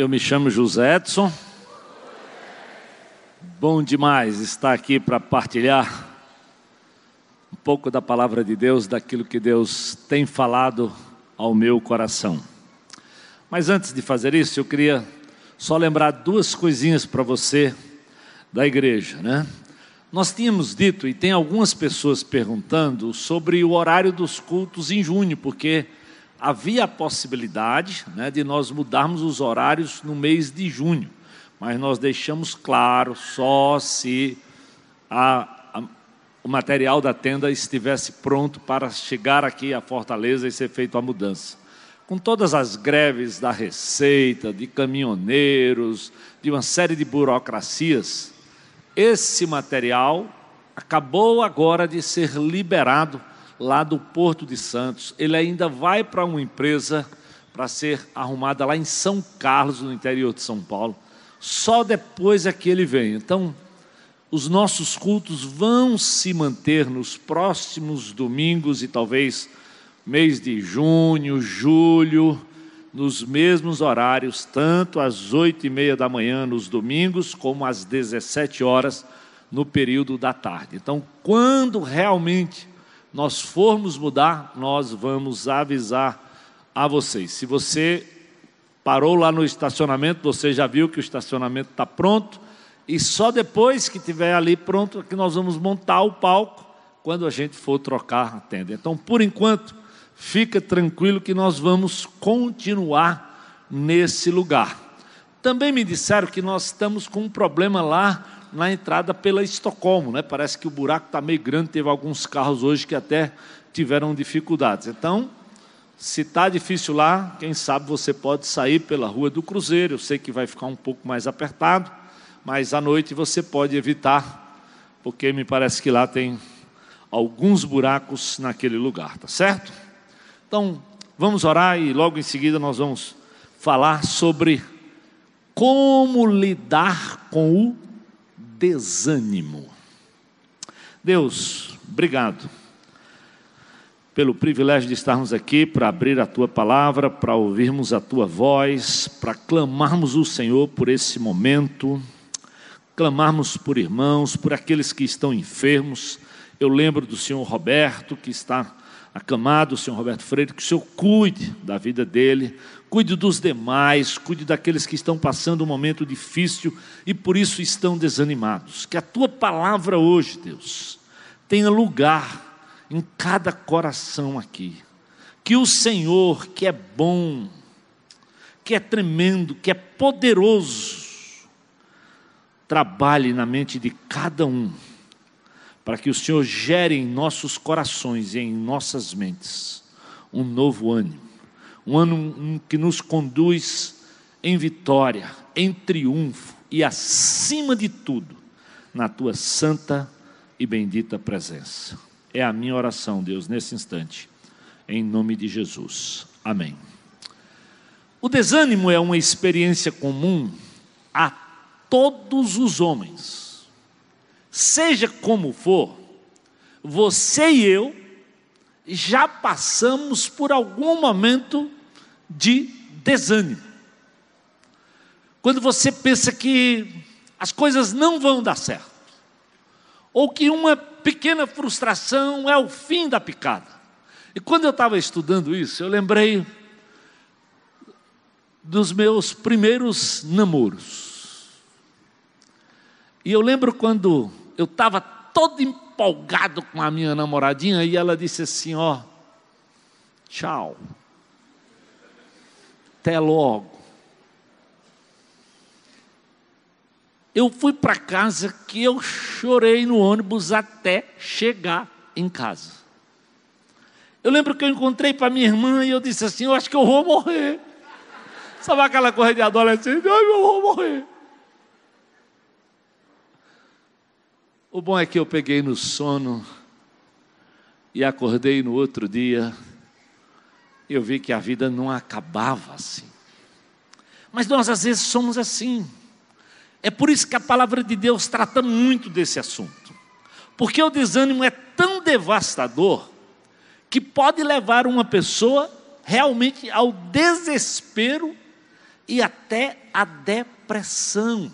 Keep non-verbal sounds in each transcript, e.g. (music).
Eu me chamo José Edson. Bom demais estar aqui para partilhar um pouco da palavra de Deus, daquilo que Deus tem falado ao meu coração. Mas antes de fazer isso, eu queria só lembrar duas coisinhas para você da igreja, né? Nós tínhamos dito, e tem algumas pessoas perguntando, sobre o horário dos cultos em junho, porque havia a possibilidade né, de nós mudarmos os horários no mês de junho, mas nós deixamos claro só se a, a, o material da tenda estivesse pronto para chegar aqui à Fortaleza e ser feita a mudança. Com todas as greves da Receita, de caminhoneiros, de uma série de burocracias, esse material acabou agora de ser liberado lá do Porto de Santos. Ele ainda vai para uma empresa para ser arrumada lá em São Carlos, no interior de São Paulo. Só depois é que ele vem. Então, os nossos cultos vão se manter nos próximos domingos e talvez mês de junho, julho, nos mesmos horários, tanto às oito e meia da manhã nos domingos, como às 17 horas no período da tarde. Então, quando realmente nós formos mudar, nós vamos avisar a vocês. Se você parou lá no estacionamento, você já viu que o estacionamento está pronto, e só depois que tiver ali pronto é que nós vamos montar o palco quando a gente for trocar a tenda. Então, por enquanto, fica tranquilo que nós vamos continuar nesse lugar. Também me disseram que nós estamos com um problema lá na entrada pela Estocolmo, né? Parece que o buraco está meio grande, teve alguns carros hoje que até tiveram dificuldades. Então, se está difícil lá, quem sabe você pode sair pela Rua do Cruzeiro. Eu sei que vai ficar um pouco mais apertado, mas à noite você pode evitar, porque me parece que lá tem alguns buracos naquele lugar, tá certo? Então, vamos orar e logo em seguida nós vamos falar sobre como lidar com o desânimo. Deus, obrigado pelo privilégio de estarmos aqui para abrir a tua palavra, para ouvirmos a tua voz, para clamarmos o Senhor por esse momento, clamarmos por irmãos, por aqueles que estão enfermos. Eu lembro do senhor Roberto, que está acamado, o senhor Roberto Freire, que o senhor cuide da vida dele, cuide dos demais, cuide daqueles que estão passando um momento difícil e por isso estão desanimados. Que a tua palavra hoje, Deus, tenha lugar em cada coração aqui. Que o Senhor, que é bom, que é tremendo, que é poderoso, trabalhe na mente de cada um para que o Senhor gere em nossos corações e em nossas mentes um novo ânimo, um ano que nos conduz em vitória, em triunfo e, acima de tudo, na tua santa e bendita presença. É a minha oração, Deus, nesse instante, em nome de Jesus. Amém. O desânimo é uma experiência comum a todos os homens Seja como for, você e eu já passamos por algum momento de desânimo. Quando você pensa que as coisas não vão dar certo, ou que uma pequena frustração é o fim da picada. E quando eu estava estudando isso, eu lembrei dos meus primeiros namoros. E eu lembro quando eu estava todo empolgado com a minha namoradinha e ela disse assim: Ó, tchau, até logo. Eu fui para casa que eu chorei no ônibus até chegar em casa. Eu lembro que eu encontrei para minha irmã e eu disse assim: Eu acho que eu vou morrer. Sabe aquela coisa de adolescente? Eu vou morrer. O bom é que eu peguei no sono e acordei no outro dia. Eu vi que a vida não acabava assim. Mas nós às vezes somos assim. É por isso que a palavra de Deus trata muito desse assunto. Porque o desânimo é tão devastador que pode levar uma pessoa realmente ao desespero e até a depressão.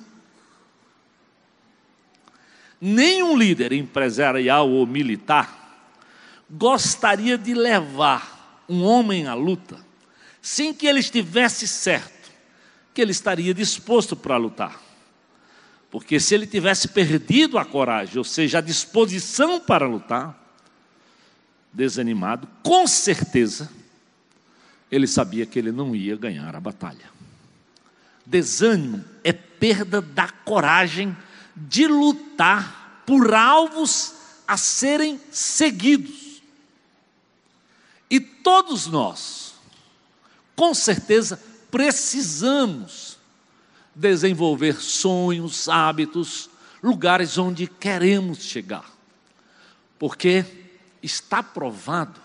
Nenhum líder empresarial ou militar gostaria de levar um homem à luta sem que ele estivesse certo que ele estaria disposto para lutar. Porque se ele tivesse perdido a coragem, ou seja, a disposição para lutar, desanimado, com certeza, ele sabia que ele não ia ganhar a batalha. Desânimo é perda da coragem de lutar por alvos a serem seguidos. E todos nós, com certeza, precisamos desenvolver sonhos, hábitos, lugares onde queremos chegar. Porque está provado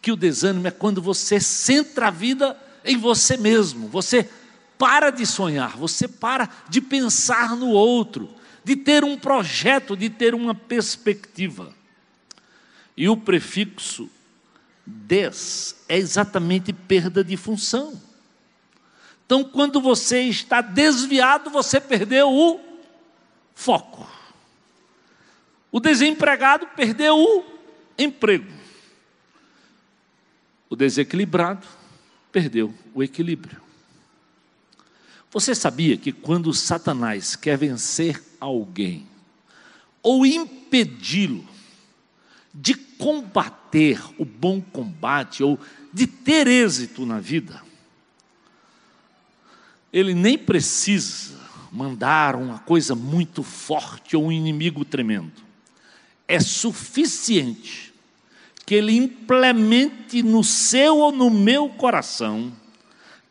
que o desânimo é quando você centra a vida em você mesmo, você para de sonhar, você para de pensar no outro, de ter um projeto, de ter uma perspectiva. E o prefixo des é exatamente perda de função. Então, quando você está desviado, você perdeu o foco. O desempregado perdeu o emprego. O desequilibrado perdeu o equilíbrio. Você sabia que quando Satanás quer vencer alguém ou impedi-lo de combater o bom combate ou de ter êxito na vida, ele nem precisa mandar uma coisa muito forte ou um inimigo tremendo. É suficiente que ele implemente no seu ou no meu coração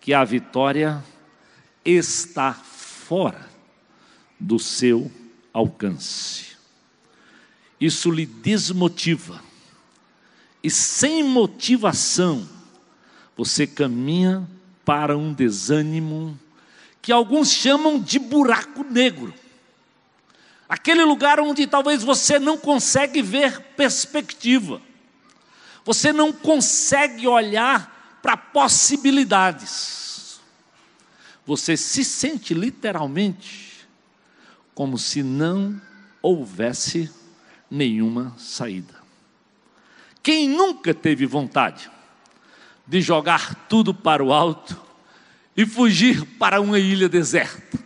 que a vitória está fora do seu alcance. Isso lhe desmotiva. E sem motivação, você caminha para um desânimo que alguns chamam de buraco negro. Aquele lugar onde talvez você não consegue ver perspectiva. Você não consegue olhar para possibilidades. Você se sente literalmente como se não houvesse nenhuma saída. Quem nunca teve vontade de jogar tudo para o alto e fugir para uma ilha deserta.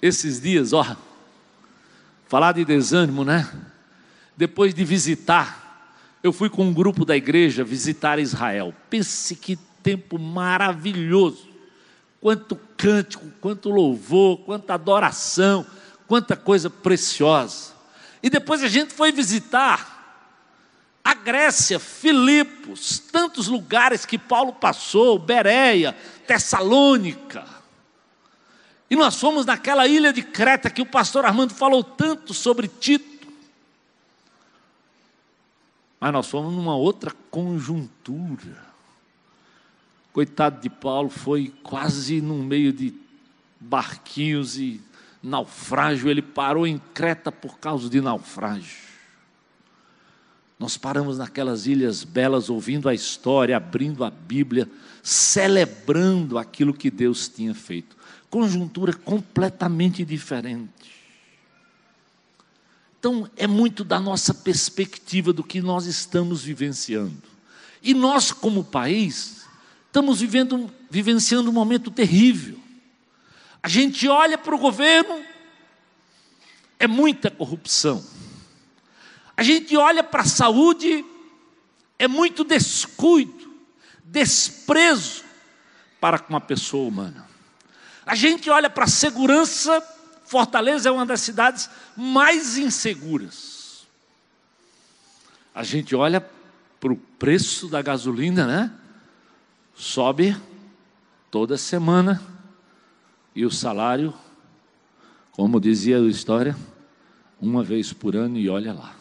Esses dias, ó, falar de desânimo, né? Depois de visitar, eu fui com um grupo da igreja visitar Israel. Pense que tempo maravilhoso. Quanto cântico, quanto louvor, quanta adoração, quanta coisa preciosa. E depois a gente foi visitar a Grécia, Filipos, tantos lugares que Paulo passou, Bereia, Tessalônica. E nós fomos naquela ilha de Creta que o pastor Armando falou tanto sobre Tito. Mas nós fomos numa outra conjuntura. Coitado de Paulo, foi quase no meio de barquinhos e naufrágio. Ele parou em Creta por causa de naufrágio. Nós paramos naquelas ilhas belas, ouvindo a história, abrindo a Bíblia, celebrando aquilo que Deus tinha feito. Conjuntura completamente diferente. Então, é muito da nossa perspectiva do que nós estamos vivenciando. E nós, como país, estamos vivendo, vivenciando um momento terrível. A gente olha para o governo, é muita corrupção a gente olha para a saúde, é muito descuido, desprezo para com a pessoa humana. A gente olha para a segurança, Fortaleza é uma das cidades mais inseguras. A gente olha para o preço da gasolina, né? Sobe toda semana e o salário, como dizia a história, uma vez por ano e olha lá.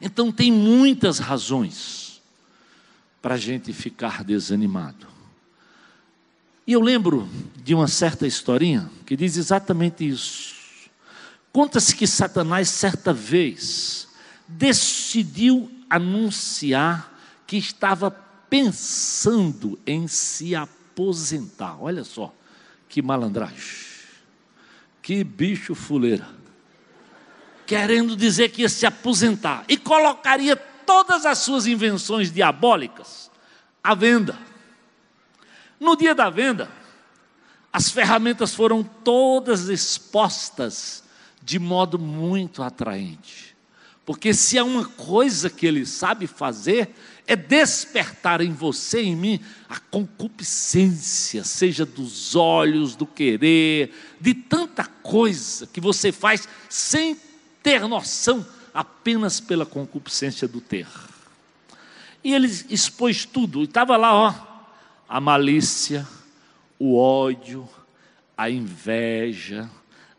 Então, tem muitas razões para a gente ficar desanimado. E eu lembro de uma certa historinha que diz exatamente isso. Conta-se que Satanás, certa vez, decidiu anunciar que estava pensando em se aposentar. Olha só que malandragem, que bicho fuleira. Querendo dizer que ia se aposentar e colocaria todas as suas invenções diabólicas à venda. No dia da venda, as ferramentas foram todas expostas de modo muito atraente. Porque se há uma coisa que ele sabe fazer, é despertar em você e em mim a concupiscência, seja dos olhos, do querer, de tanta coisa que você faz sem ter noção, apenas pela concupiscência do ter. E ele expôs tudo, e estava lá, ó, a malícia, o ódio, a inveja,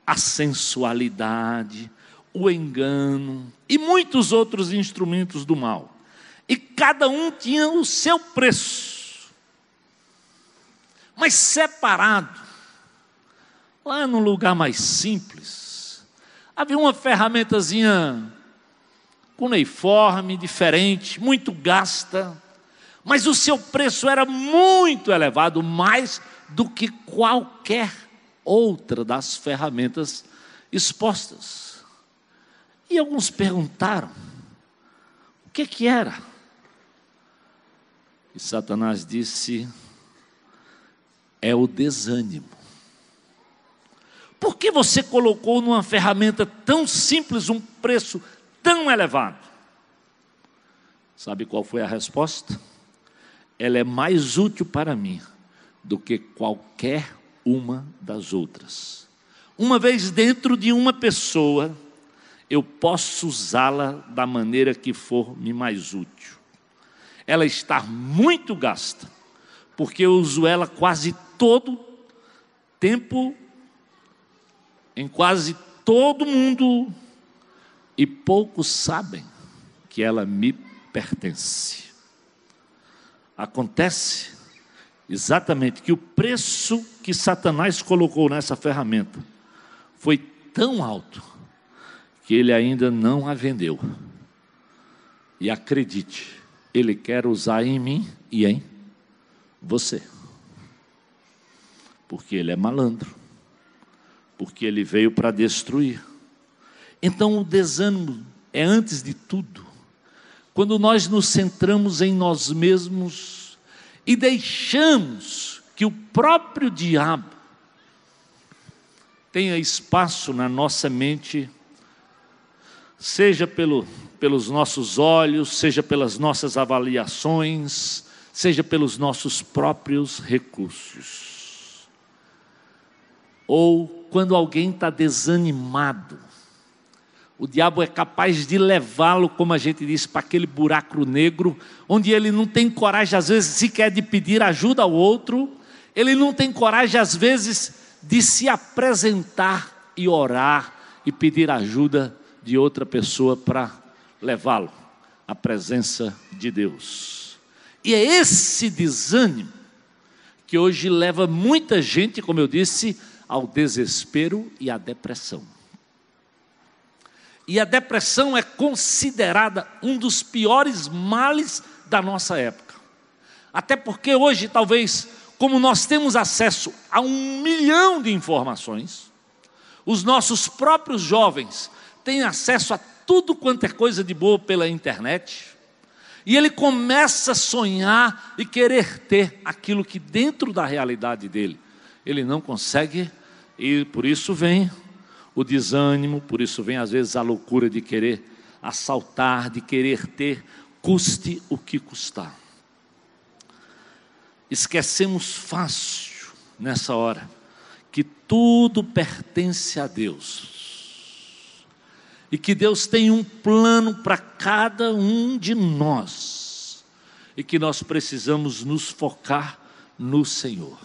a sensualidade, o engano e muitos outros instrumentos do mal. E cada um tinha o seu preço. Mas separado, lá num lugar mais simples, havia uma ferramentazinha cuneiforme, diferente, muito gasta, mas o seu preço era muito elevado, mais do que qualquer outra das ferramentas expostas. E alguns perguntaram: o que que era? E Satanás disse: é o desânimo. Por que você colocou numa ferramenta tão simples um preço tão elevado? Sabe qual foi a resposta? Ela é mais útil para mim do que qualquer uma das outras. Uma vez dentro de uma pessoa, eu posso usá-la da maneira que for me mais útil. Ela está muito gasta, porque eu uso ela quase todo tempo, em quase todo mundo, e poucos sabem que ela me pertence. Acontece exatamente que o preço que Satanás colocou nessa ferramenta foi tão alto que ele ainda não a vendeu. E acredite, ele quer usar em mim e em você. Porque ele é malandro. Porque ele veio para destruir. Então o desânimo é antes de tudo. Quando nós nos centramos em nós mesmos, e deixamos que o próprio diabo tenha espaço na nossa mente, seja pelo, pelos nossos olhos, seja pelas nossas avaliações, seja pelos nossos próprios recursos. Ou quando alguém está desanimado, o diabo é capaz de levá-lo, como a gente disse, para aquele buraco negro, onde ele não tem coragem, às vezes, sequer de pedir ajuda ao outro, ele não tem coragem, às vezes, de se apresentar e orar e pedir ajuda de outra pessoa para levá-lo à presença de Deus. E é esse desânimo que hoje leva muita gente, como eu disse, ao desespero e à depressão. E a depressão é considerada um dos piores males da nossa época. Até porque hoje, talvez, como nós temos acesso a um milhão de informações, os nossos próprios jovens têm acesso a tudo quanto é coisa de boa pela internet, e ele começa a sonhar e querer ter aquilo que dentro da realidade dele. Ele não consegue, e por isso vem o desânimo, por isso vem às vezes a loucura de querer assaltar, de querer ter, custe o que custar. Esquecemos fácil nessa hora que tudo pertence a Deus e que Deus tem um plano para cada um de nós e que nós precisamos nos focar no Senhor.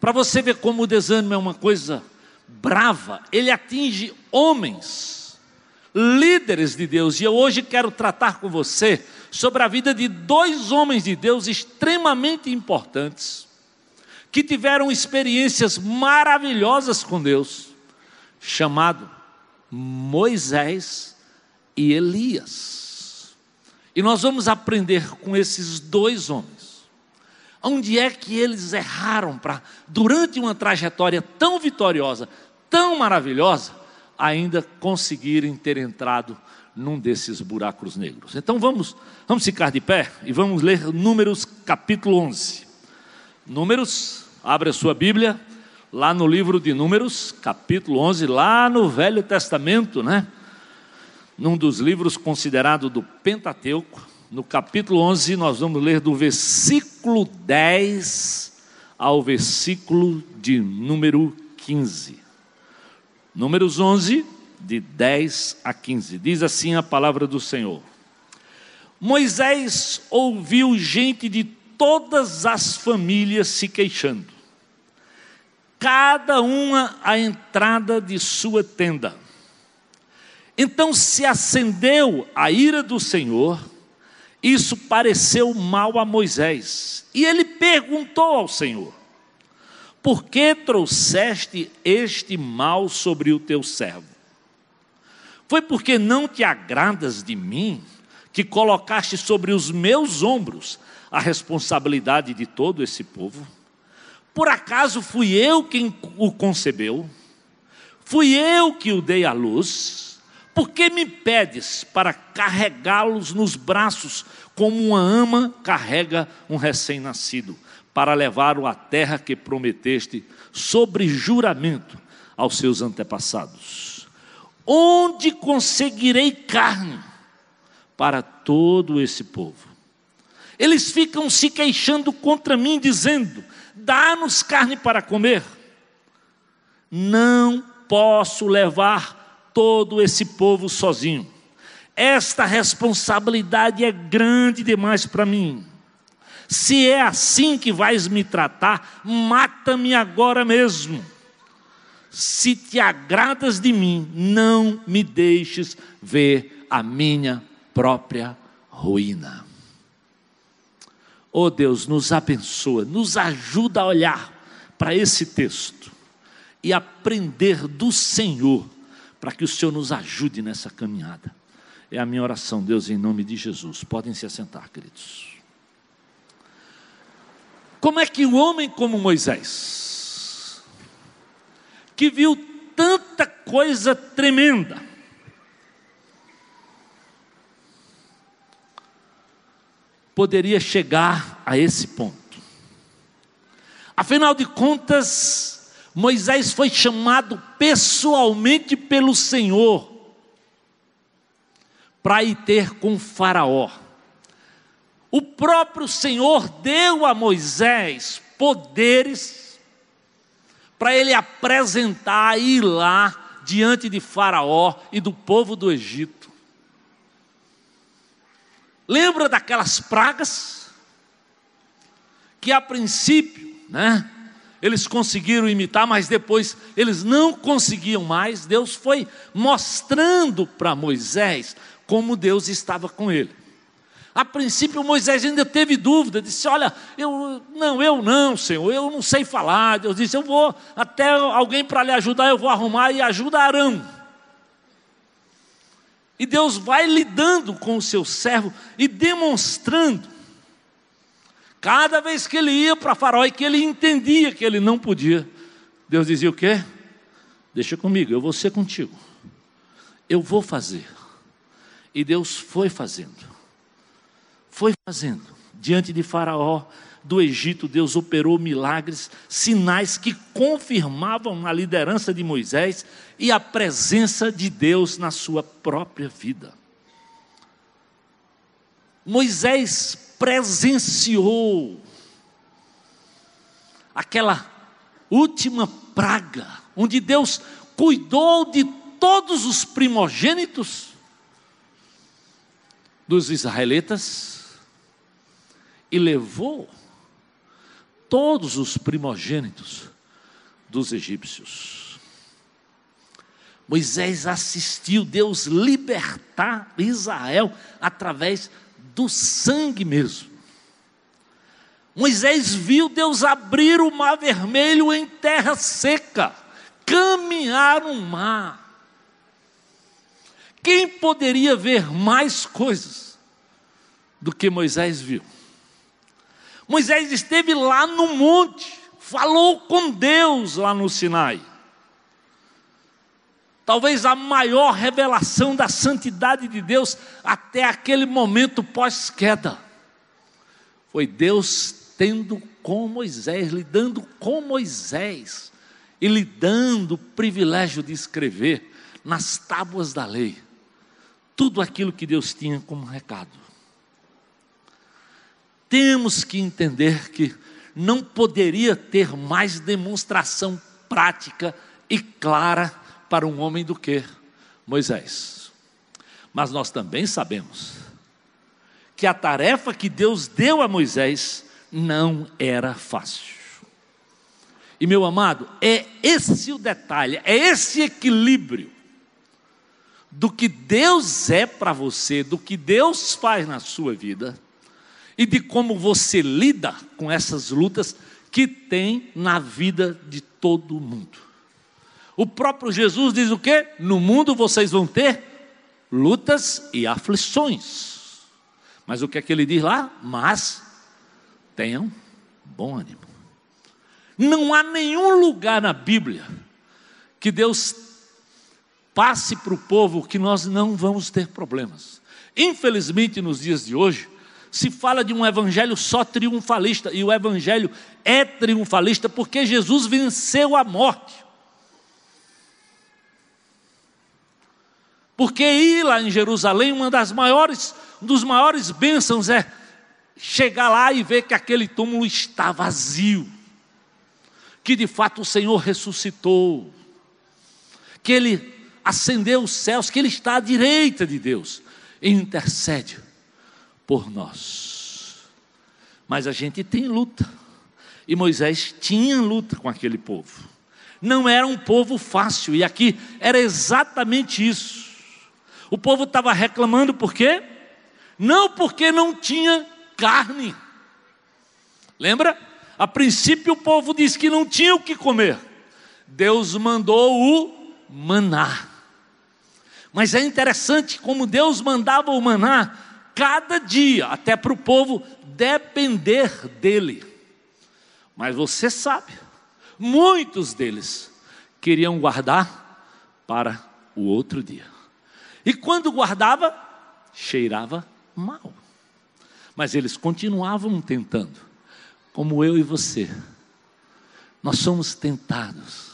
Para você ver como o desânimo é uma coisa brava, ele atinge homens, líderes de Deus. E eu hoje quero tratar com você sobre a vida de dois homens de Deus extremamente importantes, que tiveram experiências maravilhosas com Deus, chamado Moisés e Elias. E nós vamos aprender com esses dois homens Onde é que eles erraram para, durante uma trajetória tão vitoriosa, tão maravilhosa, ainda conseguirem ter entrado num desses buracos negros? Então vamos, vamos ficar de pé e vamos ler Números capítulo 11. Números, abre a sua Bíblia, lá no livro de Números, capítulo 11, lá no Velho Testamento, né? Num dos livros considerado do Pentateuco, no capítulo 11, nós vamos ler do versículo 10 ao versículo de número 15. Números 11, de 10 a 15. Diz assim a palavra do Senhor: Moisés ouviu gente de todas as famílias se queixando, cada uma à entrada de sua tenda. Então se acendeu a ira do Senhor isso pareceu mal a Moisés. E ele perguntou ao Senhor: Por que trouxeste este mal sobre o teu servo? Foi porque não te agradas de mim, que colocaste sobre os meus ombros a responsabilidade de todo esse povo? Por acaso fui eu quem o concebeu? Fui eu que o dei à luz? Por que me pedes para carregá-los nos braços, como uma ama carrega um recém-nascido, para levá-lo à terra que prometeste, sobre juramento aos seus antepassados? Onde conseguirei carne para todo esse povo? Eles ficam se queixando contra mim, dizendo: dá-nos carne para comer. Não posso levar todo esse povo sozinho. Esta responsabilidade é grande demais para mim. Se é assim que vais me tratar, mata-me agora mesmo. Se te agradas de mim, não me deixes ver a minha própria ruína. Oh Deus, nos abençoa, nos ajuda a olhar para esse texto e aprender do Senhor para que o Senhor nos ajude nessa caminhada. É a minha oração, Deus, em nome de Jesus. Podem se assentar, queridos. Como é que um homem como Moisés, que viu tanta coisa tremenda, poderia chegar a esse ponto? Afinal de contas, Moisés foi chamado pessoalmente pelo Senhor para ir ter com Faraó. O próprio Senhor deu a Moisés poderes para ele apresentar e ir lá diante de Faraó e do povo do Egito. Lembra daquelas pragas que a princípio, né? eles conseguiram imitar, mas depois eles não conseguiam mais. Deus foi mostrando para Moisés como Deus estava com ele. A princípio Moisés ainda teve dúvida, disse: Olha, eu não, eu não, Senhor, eu não sei falar. Deus disse: Eu vou até alguém para lhe ajudar, eu vou arrumar e ajudarão. E Deus vai lidando com o seu servo e demonstrando Cada vez que ele ia para Faraó e que ele entendia que ele não podia, Deus dizia o quê? Deixa comigo, eu vou ser contigo. Eu vou fazer. E Deus foi fazendo. Foi fazendo. Diante de Faraó, do Egito, Deus operou milagres, sinais que confirmavam a liderança de Moisés e a presença de Deus na sua própria vida. Moisés presenciou aquela última praga, onde Deus cuidou de todos os primogênitos dos israelitas e levou todos os primogênitos dos egípcios. Moisés assistiu Deus libertar Israel através do sangue mesmo. Moisés viu Deus abrir o mar vermelho em terra seca, caminhar no mar. Quem poderia ver mais coisas do que Moisés viu? Moisés esteve lá no monte, falou com Deus lá no Sinai. Talvez a maior revelação da santidade de Deus até aquele momento pós-queda. Foi Deus tendo com Moisés, lidando com Moisés e lhe dando o privilégio de escrever nas tábuas da lei tudo aquilo que Deus tinha como recado. Temos que entender que não poderia ter mais demonstração prática e clara para um homem do que Moisés. Mas nós também sabemos que a tarefa que Deus deu a Moisés não era fácil. E meu amado, é esse o detalhe, é esse equilíbrio do que Deus é para você, do que Deus faz na sua vida e de como você lida com essas lutas que tem na vida de todo mundo. O próprio Jesus diz o quê? No mundo vocês vão ter lutas e aflições. Mas o que é que ele diz lá? Mas tenham bom ânimo. Não há nenhum lugar na Bíblia que Deus passe para o povo que nós não vamos ter problemas. Infelizmente, nos dias de hoje, se fala de um evangelho só triunfalista, e o evangelho é triunfalista porque Jesus venceu a morte. Porque ir lá em Jerusalém, uma das maiores, um dos maiores bênçãos é chegar lá e ver que aquele túmulo está vazio. Que de fato o Senhor ressuscitou. Que ele ascendeu os céus, que ele está à direita de Deus e intercede por nós. Mas a gente tem luta. E Moisés tinha luta com aquele povo. Não era um povo fácil, e aqui era exatamente isso. O povo estava reclamando por quê? Não porque não tinha carne. Lembra? A princípio o povo disse que não tinha o que comer. Deus mandou o maná. Mas é interessante como Deus mandava o maná cada dia, até para o povo depender dele. Mas você sabe, muitos deles queriam guardar para o outro dia. E quando guardava, cheirava mal. Mas eles continuavam tentando, como eu e você. Nós somos tentados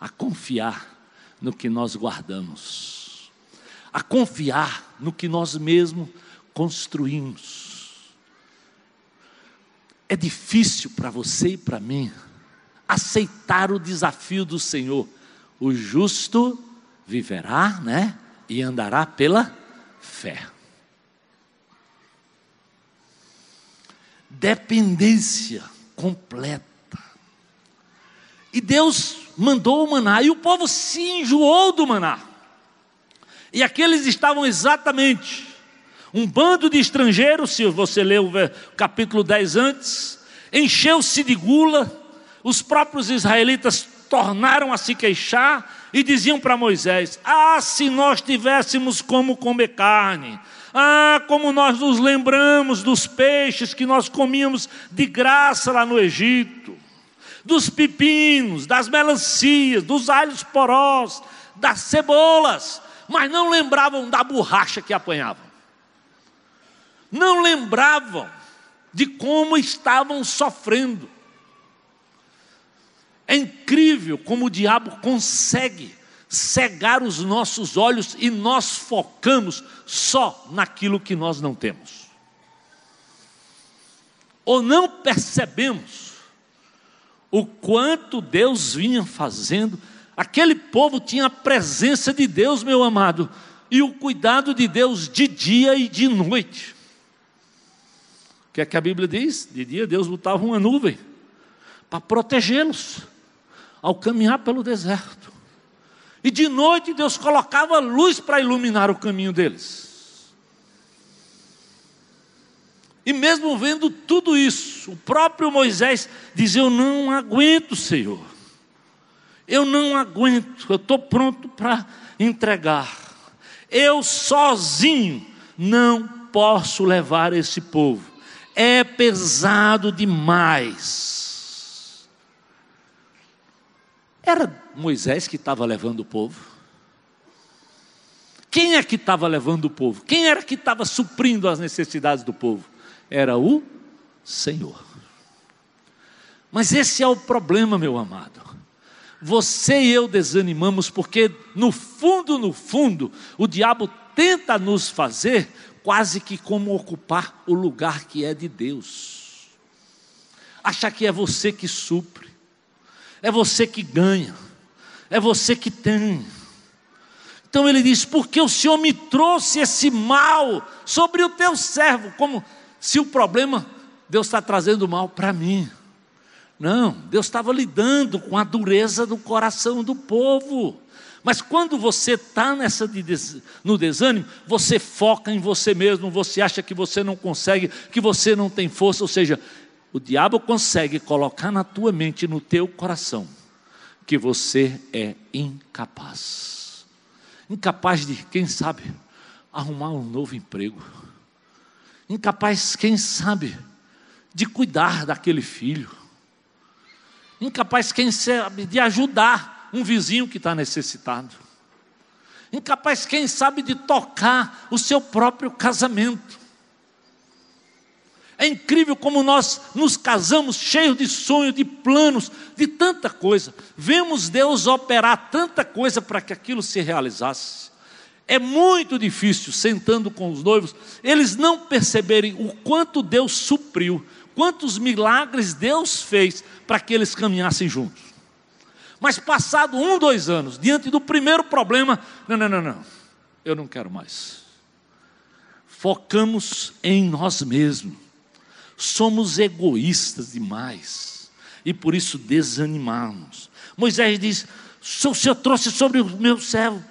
a confiar no que nós guardamos, a confiar no que nós mesmos construímos. É difícil para você e para mim aceitar o desafio do Senhor. O justo viverá, né? E andará pela fé. Dependência completa. E Deus mandou o maná, e o povo se enjoou do maná. E aqueles estavam exatamente um bando de estrangeiros, se você ler o capítulo 10 antes, encheu-se de gula, os próprios israelitas tornaram a se queixar, e diziam para Moisés: Ah, se nós tivéssemos como comer carne, ah, como nós nos lembramos dos peixes que nós comíamos de graça lá no Egito, dos pepinos, das melancias, dos alhos porós, das cebolas, mas não lembravam da borracha que apanhavam, não lembravam de como estavam sofrendo. É incrível como o diabo consegue cegar os nossos olhos e nós focamos só naquilo que nós não temos. Ou não percebemos o quanto Deus vinha fazendo. Aquele povo tinha a presença de Deus, meu amado, e o cuidado de Deus de dia e de noite. O que é que a Bíblia diz? De dia Deus botava uma nuvem para protegê-los ao caminhar pelo deserto. E de noite Deus colocava luz para iluminar o caminho deles. E mesmo vendo tudo isso, o próprio Moisés diz: Eu não aguento, Senhor. Eu não aguento, eu estou pronto para entregar. Eu sozinho não posso levar esse povo. é pesado demais. Era Moisés que estava levando o povo. Quem é que estava levando o povo? Quem era que estava suprindo as necessidades do povo? Era o Senhor. Mas esse é o problema, meu amado. Você e eu desanimamos porque, no fundo, no fundo, o diabo tenta nos fazer quase que como ocupar o lugar que é de Deus. Achar que é você que supre, é você que ganha, é você que tem. Então ele diz: porque o Senhor me trouxe esse mal sobre o teu servo, como se o problema, Deus está trazendo mal para mim. Não, Deus estava lidando com a dureza do coração do povo. Mas quando você está de no desânimo, você foca em você mesmo, você acha que você não consegue, que você não tem força, ou seja, o diabo consegue colocar na tua mente, no teu coração, que você é incapaz. Incapaz de, quem sabe, arrumar um novo emprego. Incapaz, quem sabe, de cuidar daquele filho. Incapaz, quem sabe, de ajudar um vizinho que está necessitado. Incapaz, quem sabe, de tocar o seu próprio casamento. É incrível como nós nos casamos cheios de sonhos, de planos, de tanta coisa. Vemos Deus operar tanta coisa para que aquilo se realizasse. É muito difícil, sentando com os noivos, eles não perceberem o quanto Deus supriu, quantos milagres Deus fez para que eles caminhassem juntos. Mas passado um, dois anos, diante do primeiro problema, não, não, não, não, eu não quero mais. Focamos em nós mesmos, somos egoístas demais e por isso desanimamos. Moisés diz: o Senhor trouxe sobre o meu servo,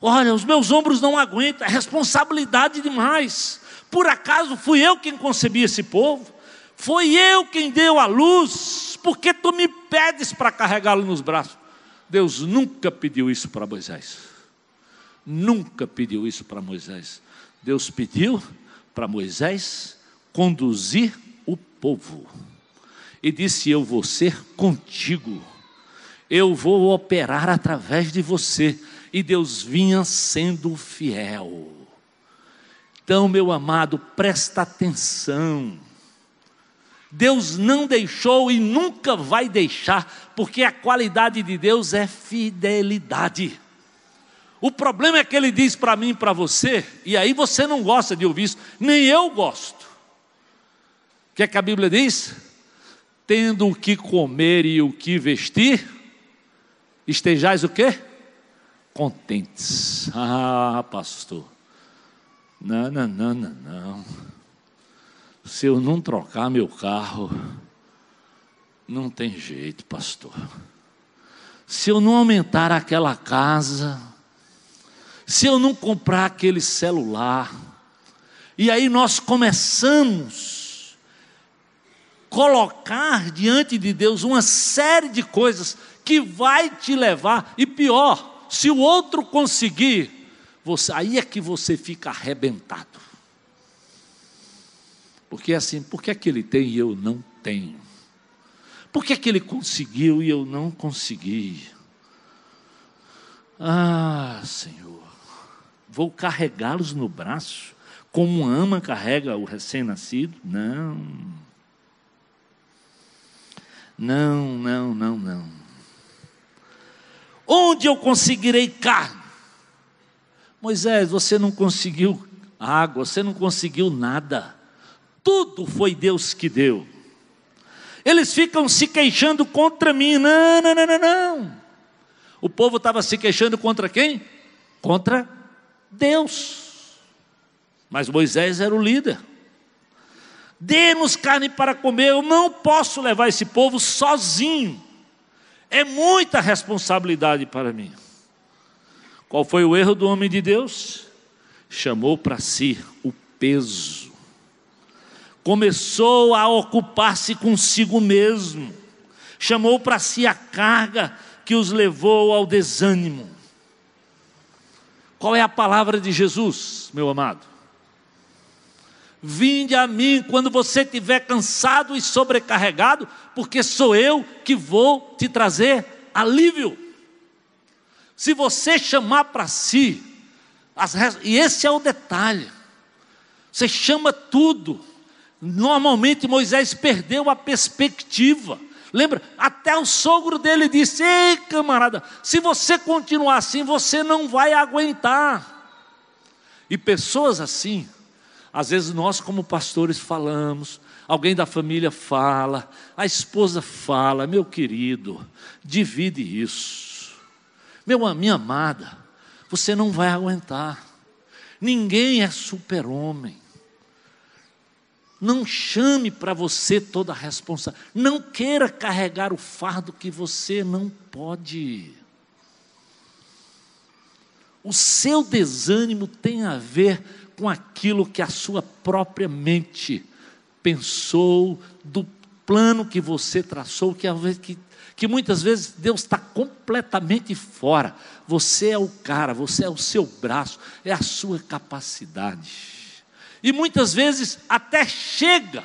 olha, os meus ombros não aguentam, é responsabilidade demais. Por acaso fui eu quem concebi esse povo? Foi eu quem deu a luz, porque tu me pedes para carregá-lo nos braços. Deus nunca pediu isso para Moisés. Nunca pediu isso para Moisés. Deus pediu para Moisés conduzir o povo. E disse: Eu vou ser contigo. Eu vou operar através de você. E Deus vinha sendo fiel. Então, meu amado, presta atenção. Deus não deixou e nunca vai deixar, porque a qualidade de Deus é fidelidade. O problema é que ele diz para mim e para você, e aí você não gosta de ouvir isso, nem eu gosto. O que é que a Bíblia diz? Tendo o que comer e o que vestir, estejais o quê? Contentes. (laughs) Ah, pastor. Não, não, não, não, não se eu não trocar meu carro, não tem jeito, pastor. Se eu não aumentar aquela casa, se eu não comprar aquele celular, e aí nós começamos colocar diante de Deus uma série de coisas que vai te levar, e pior, se o outro conseguir, você, aí é que você fica arrebentado. Porque é assim, por que é que ele tem e eu não tenho? Por que é que ele conseguiu e eu não consegui? Ah, Senhor, vou carregá-los no braço, como uma ama carrega o recém-nascido? Não. Não, não, não, não. Onde eu conseguirei carne? Moisés, você não conseguiu água, você não conseguiu nada tudo foi Deus que deu. Eles ficam se queixando contra mim. Não, não, não, não, não. O povo estava se queixando contra quem? Contra Deus. Mas Moisés era o líder. Dê-nos carne para comer. Eu não posso levar esse povo sozinho. É muita responsabilidade para mim. Qual foi o erro do homem de Deus? Chamou para si o peso começou a ocupar-se consigo mesmo, chamou para si a carga que os levou ao desânimo. Qual é a palavra de Jesus, meu amado? Vinde a mim quando você estiver cansado e sobrecarregado, porque sou eu que vou te trazer alívio. Se você chamar para si, as, e esse é o detalhe, você chama tudo. Normalmente Moisés perdeu a perspectiva. Lembra? Até o sogro dele disse: Ei, camarada, se você continuar assim, você não vai aguentar. E pessoas assim, às vezes nós, como pastores, falamos, alguém da família fala, a esposa fala, meu querido, divide isso. Meu, minha amada, você não vai aguentar. Ninguém é super-homem. Não chame para você toda a responsabilidade. Não queira carregar o fardo que você não pode. O seu desânimo tem a ver com aquilo que a sua própria mente pensou, do plano que você traçou, que, que, que muitas vezes Deus está completamente fora. Você é o cara, você é o seu braço, é a sua capacidade. E muitas vezes até chega.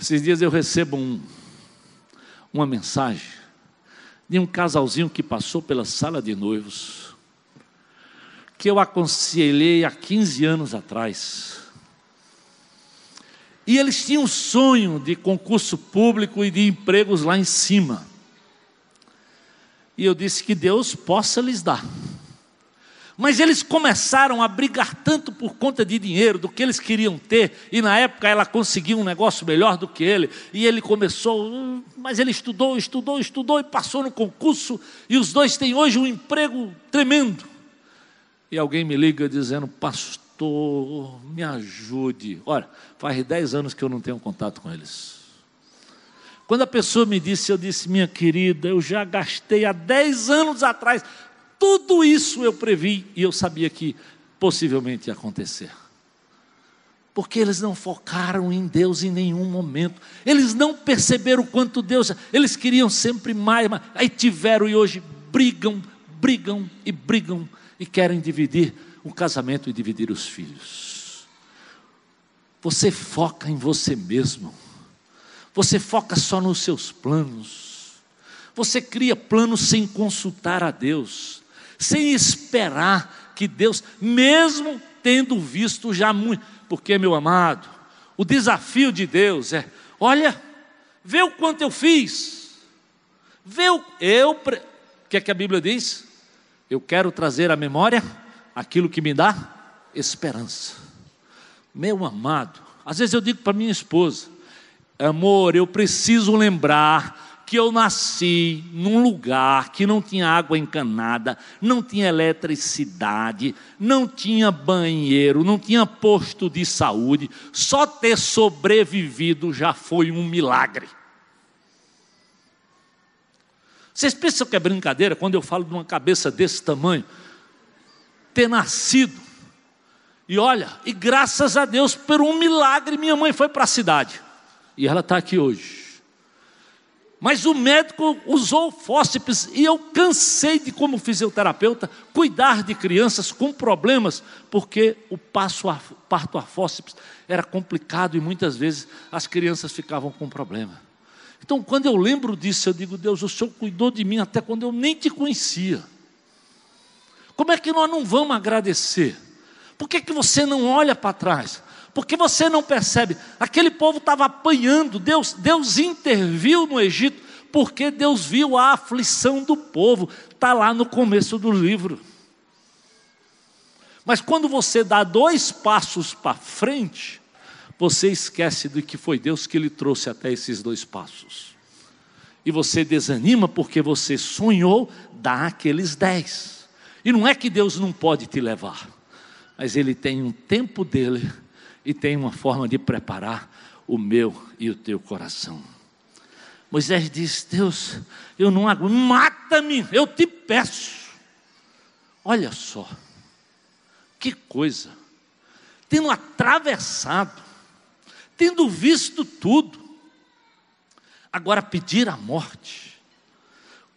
Esses dias eu recebo um, uma mensagem de um casalzinho que passou pela sala de noivos, que eu aconselhei há 15 anos atrás. E eles tinham um sonho de concurso público e de empregos lá em cima. E eu disse que Deus possa lhes dar. Mas eles começaram a brigar tanto por conta de dinheiro, do que eles queriam ter, e na época ela conseguiu um negócio melhor do que ele, e ele começou, mas ele estudou, estudou, estudou e passou no concurso, e os dois têm hoje um emprego tremendo. E alguém me liga dizendo, pastor, me ajude. Olha, faz dez anos que eu não tenho contato com eles. Quando a pessoa me disse, eu disse, minha querida, eu já gastei há dez anos atrás tudo isso eu previ e eu sabia que possivelmente ia acontecer. Porque eles não focaram em Deus em nenhum momento. Eles não perceberam quanto Deus. Eles queriam sempre mais, mas aí tiveram e hoje brigam, brigam e brigam e querem dividir o casamento e dividir os filhos. Você foca em você mesmo. Você foca só nos seus planos. Você cria planos sem consultar a Deus sem esperar que Deus, mesmo tendo visto já muito, porque, meu amado, o desafio de Deus é: olha, vê o quanto eu fiz, vê o. Eu, o que é que a Bíblia diz? Eu quero trazer à memória aquilo que me dá esperança. Meu amado, às vezes eu digo para minha esposa, amor, eu preciso lembrar que eu nasci num lugar que não tinha água encanada, não tinha eletricidade, não tinha banheiro, não tinha posto de saúde, só ter sobrevivido já foi um milagre. Vocês pensam que é brincadeira quando eu falo de uma cabeça desse tamanho? Ter nascido. E olha, e graças a Deus, por um milagre, minha mãe foi para a cidade. E ela está aqui hoje. Mas o médico usou fósseis e eu cansei de, como fisioterapeuta, cuidar de crianças com problemas, porque o passo a, parto a fósseis era complicado e muitas vezes as crianças ficavam com problema. Então, quando eu lembro disso, eu digo: Deus, o Senhor cuidou de mim até quando eu nem te conhecia. Como é que nós não vamos agradecer? Por que, que você não olha para trás? Porque você não percebe, aquele povo estava apanhando, Deus, Deus interviu no Egito, porque Deus viu a aflição do povo, está lá no começo do livro. Mas quando você dá dois passos para frente, você esquece de que foi Deus que lhe trouxe até esses dois passos. E você desanima porque você sonhou dar aqueles dez. E não é que Deus não pode te levar, mas Ele tem um tempo dele e tem uma forma de preparar o meu e o teu coração. Moisés disse: Deus, eu não aguento, mata-me, eu te peço. Olha só, que coisa, tendo atravessado, tendo visto tudo, agora pedir a morte.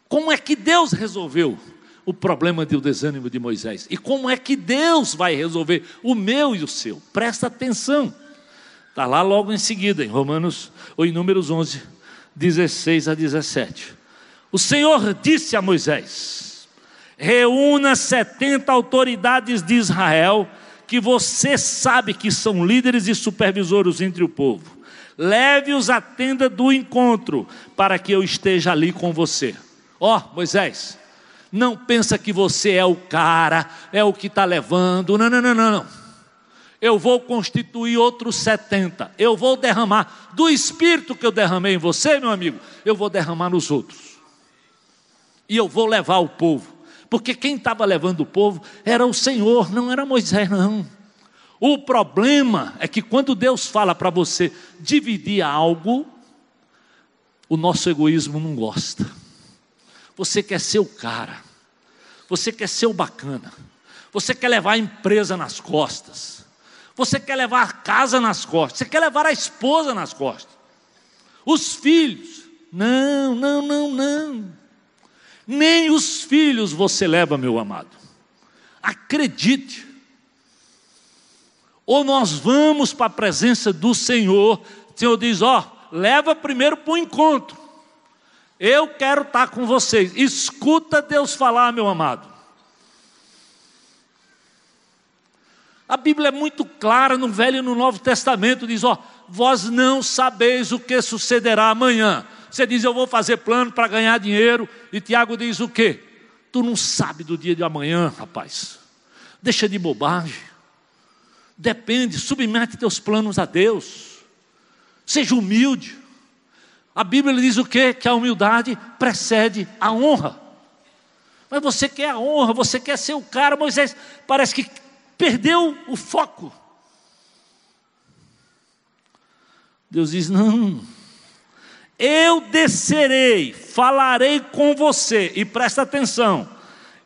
Como é que Deus resolveu? O problema do desânimo de Moisés. E como é que Deus vai resolver o meu e o seu? Presta atenção. Está lá logo em seguida, em Romanos, ou em Números 11, 16 a 17. O Senhor disse a Moisés: reúna 70 autoridades de Israel, que você sabe que são líderes e supervisores entre o povo. Leve-os à tenda do encontro, para que eu esteja ali com você. Ó, oh, Moisés, não pensa que você é o cara, é o que está levando. Não, não, não, não, não. Eu vou constituir outros 70. Eu vou derramar do espírito que eu derramei em você, meu amigo, eu vou derramar nos outros. E eu vou levar o povo. Porque quem estava levando o povo era o Senhor, não era Moisés, não. O problema é que quando Deus fala para você dividir algo, o nosso egoísmo não gosta. Você quer ser o cara. Você quer ser o bacana. Você quer levar a empresa nas costas. Você quer levar a casa nas costas. Você quer levar a esposa nas costas. Os filhos. Não, não, não, não. Nem os filhos você leva, meu amado. Acredite. Ou nós vamos para a presença do Senhor. O Senhor diz: Ó, leva primeiro para o encontro. Eu quero estar com vocês. Escuta Deus falar, meu amado. A Bíblia é muito clara no Velho e no Novo Testamento, diz: ó, vós não sabeis o que sucederá amanhã. Você diz, eu vou fazer plano para ganhar dinheiro, e Tiago diz o quê? Tu não sabe do dia de amanhã, rapaz. Deixa de bobagem. Depende, submete teus planos a Deus. Seja humilde. A Bíblia diz o quê? Que a humildade precede a honra. Mas você quer a honra, você quer ser o cara, Moisés parece que perdeu o foco. Deus diz: Não, eu descerei, falarei com você, e presta atenção,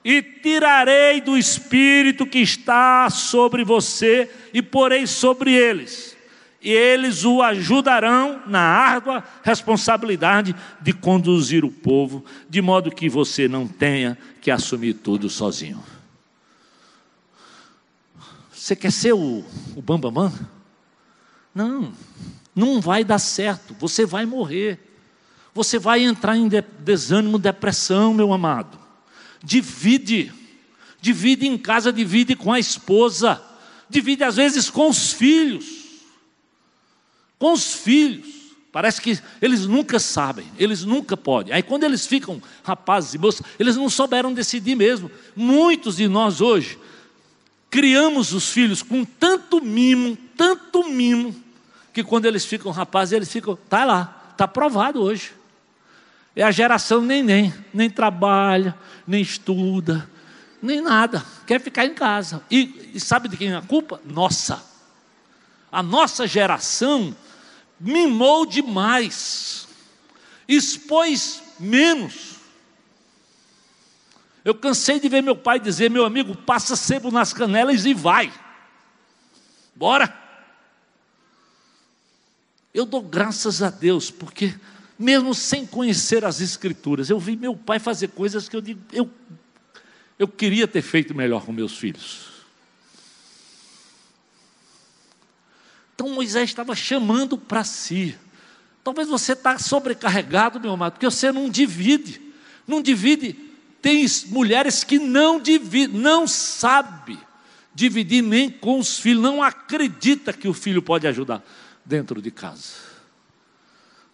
e tirarei do espírito que está sobre você, e porei sobre eles e eles o ajudarão na árdua responsabilidade de conduzir o povo, de modo que você não tenha que assumir tudo sozinho. Você quer ser o, o bambamã? Não, não vai dar certo, você vai morrer. Você vai entrar em de, desânimo, depressão, meu amado. Divide, divide em casa, divide com a esposa, divide às vezes com os filhos com os filhos. Parece que eles nunca sabem, eles nunca podem. Aí quando eles ficam rapazes e moças, eles não souberam decidir mesmo. Muitos de nós hoje criamos os filhos com tanto mimo, tanto mimo, que quando eles ficam rapazes, eles ficam, tá lá, tá provado hoje. É a geração nem, nem trabalha, nem estuda, nem nada, quer ficar em casa. E, e sabe de quem é a culpa? Nossa. A nossa geração mimou demais, expôs menos. Eu cansei de ver meu pai dizer: meu amigo, passa sebo nas canelas e vai. Bora. Eu dou graças a Deus, porque mesmo sem conhecer as Escrituras, eu vi meu pai fazer coisas que eu digo, eu, eu queria ter feito melhor com meus filhos. Então Moisés estava chamando para si. Talvez você está sobrecarregado, meu amado, porque você não divide. Não divide. Tem mulheres que não dividem, não sabe dividir nem com os filhos, não acredita que o filho pode ajudar dentro de casa.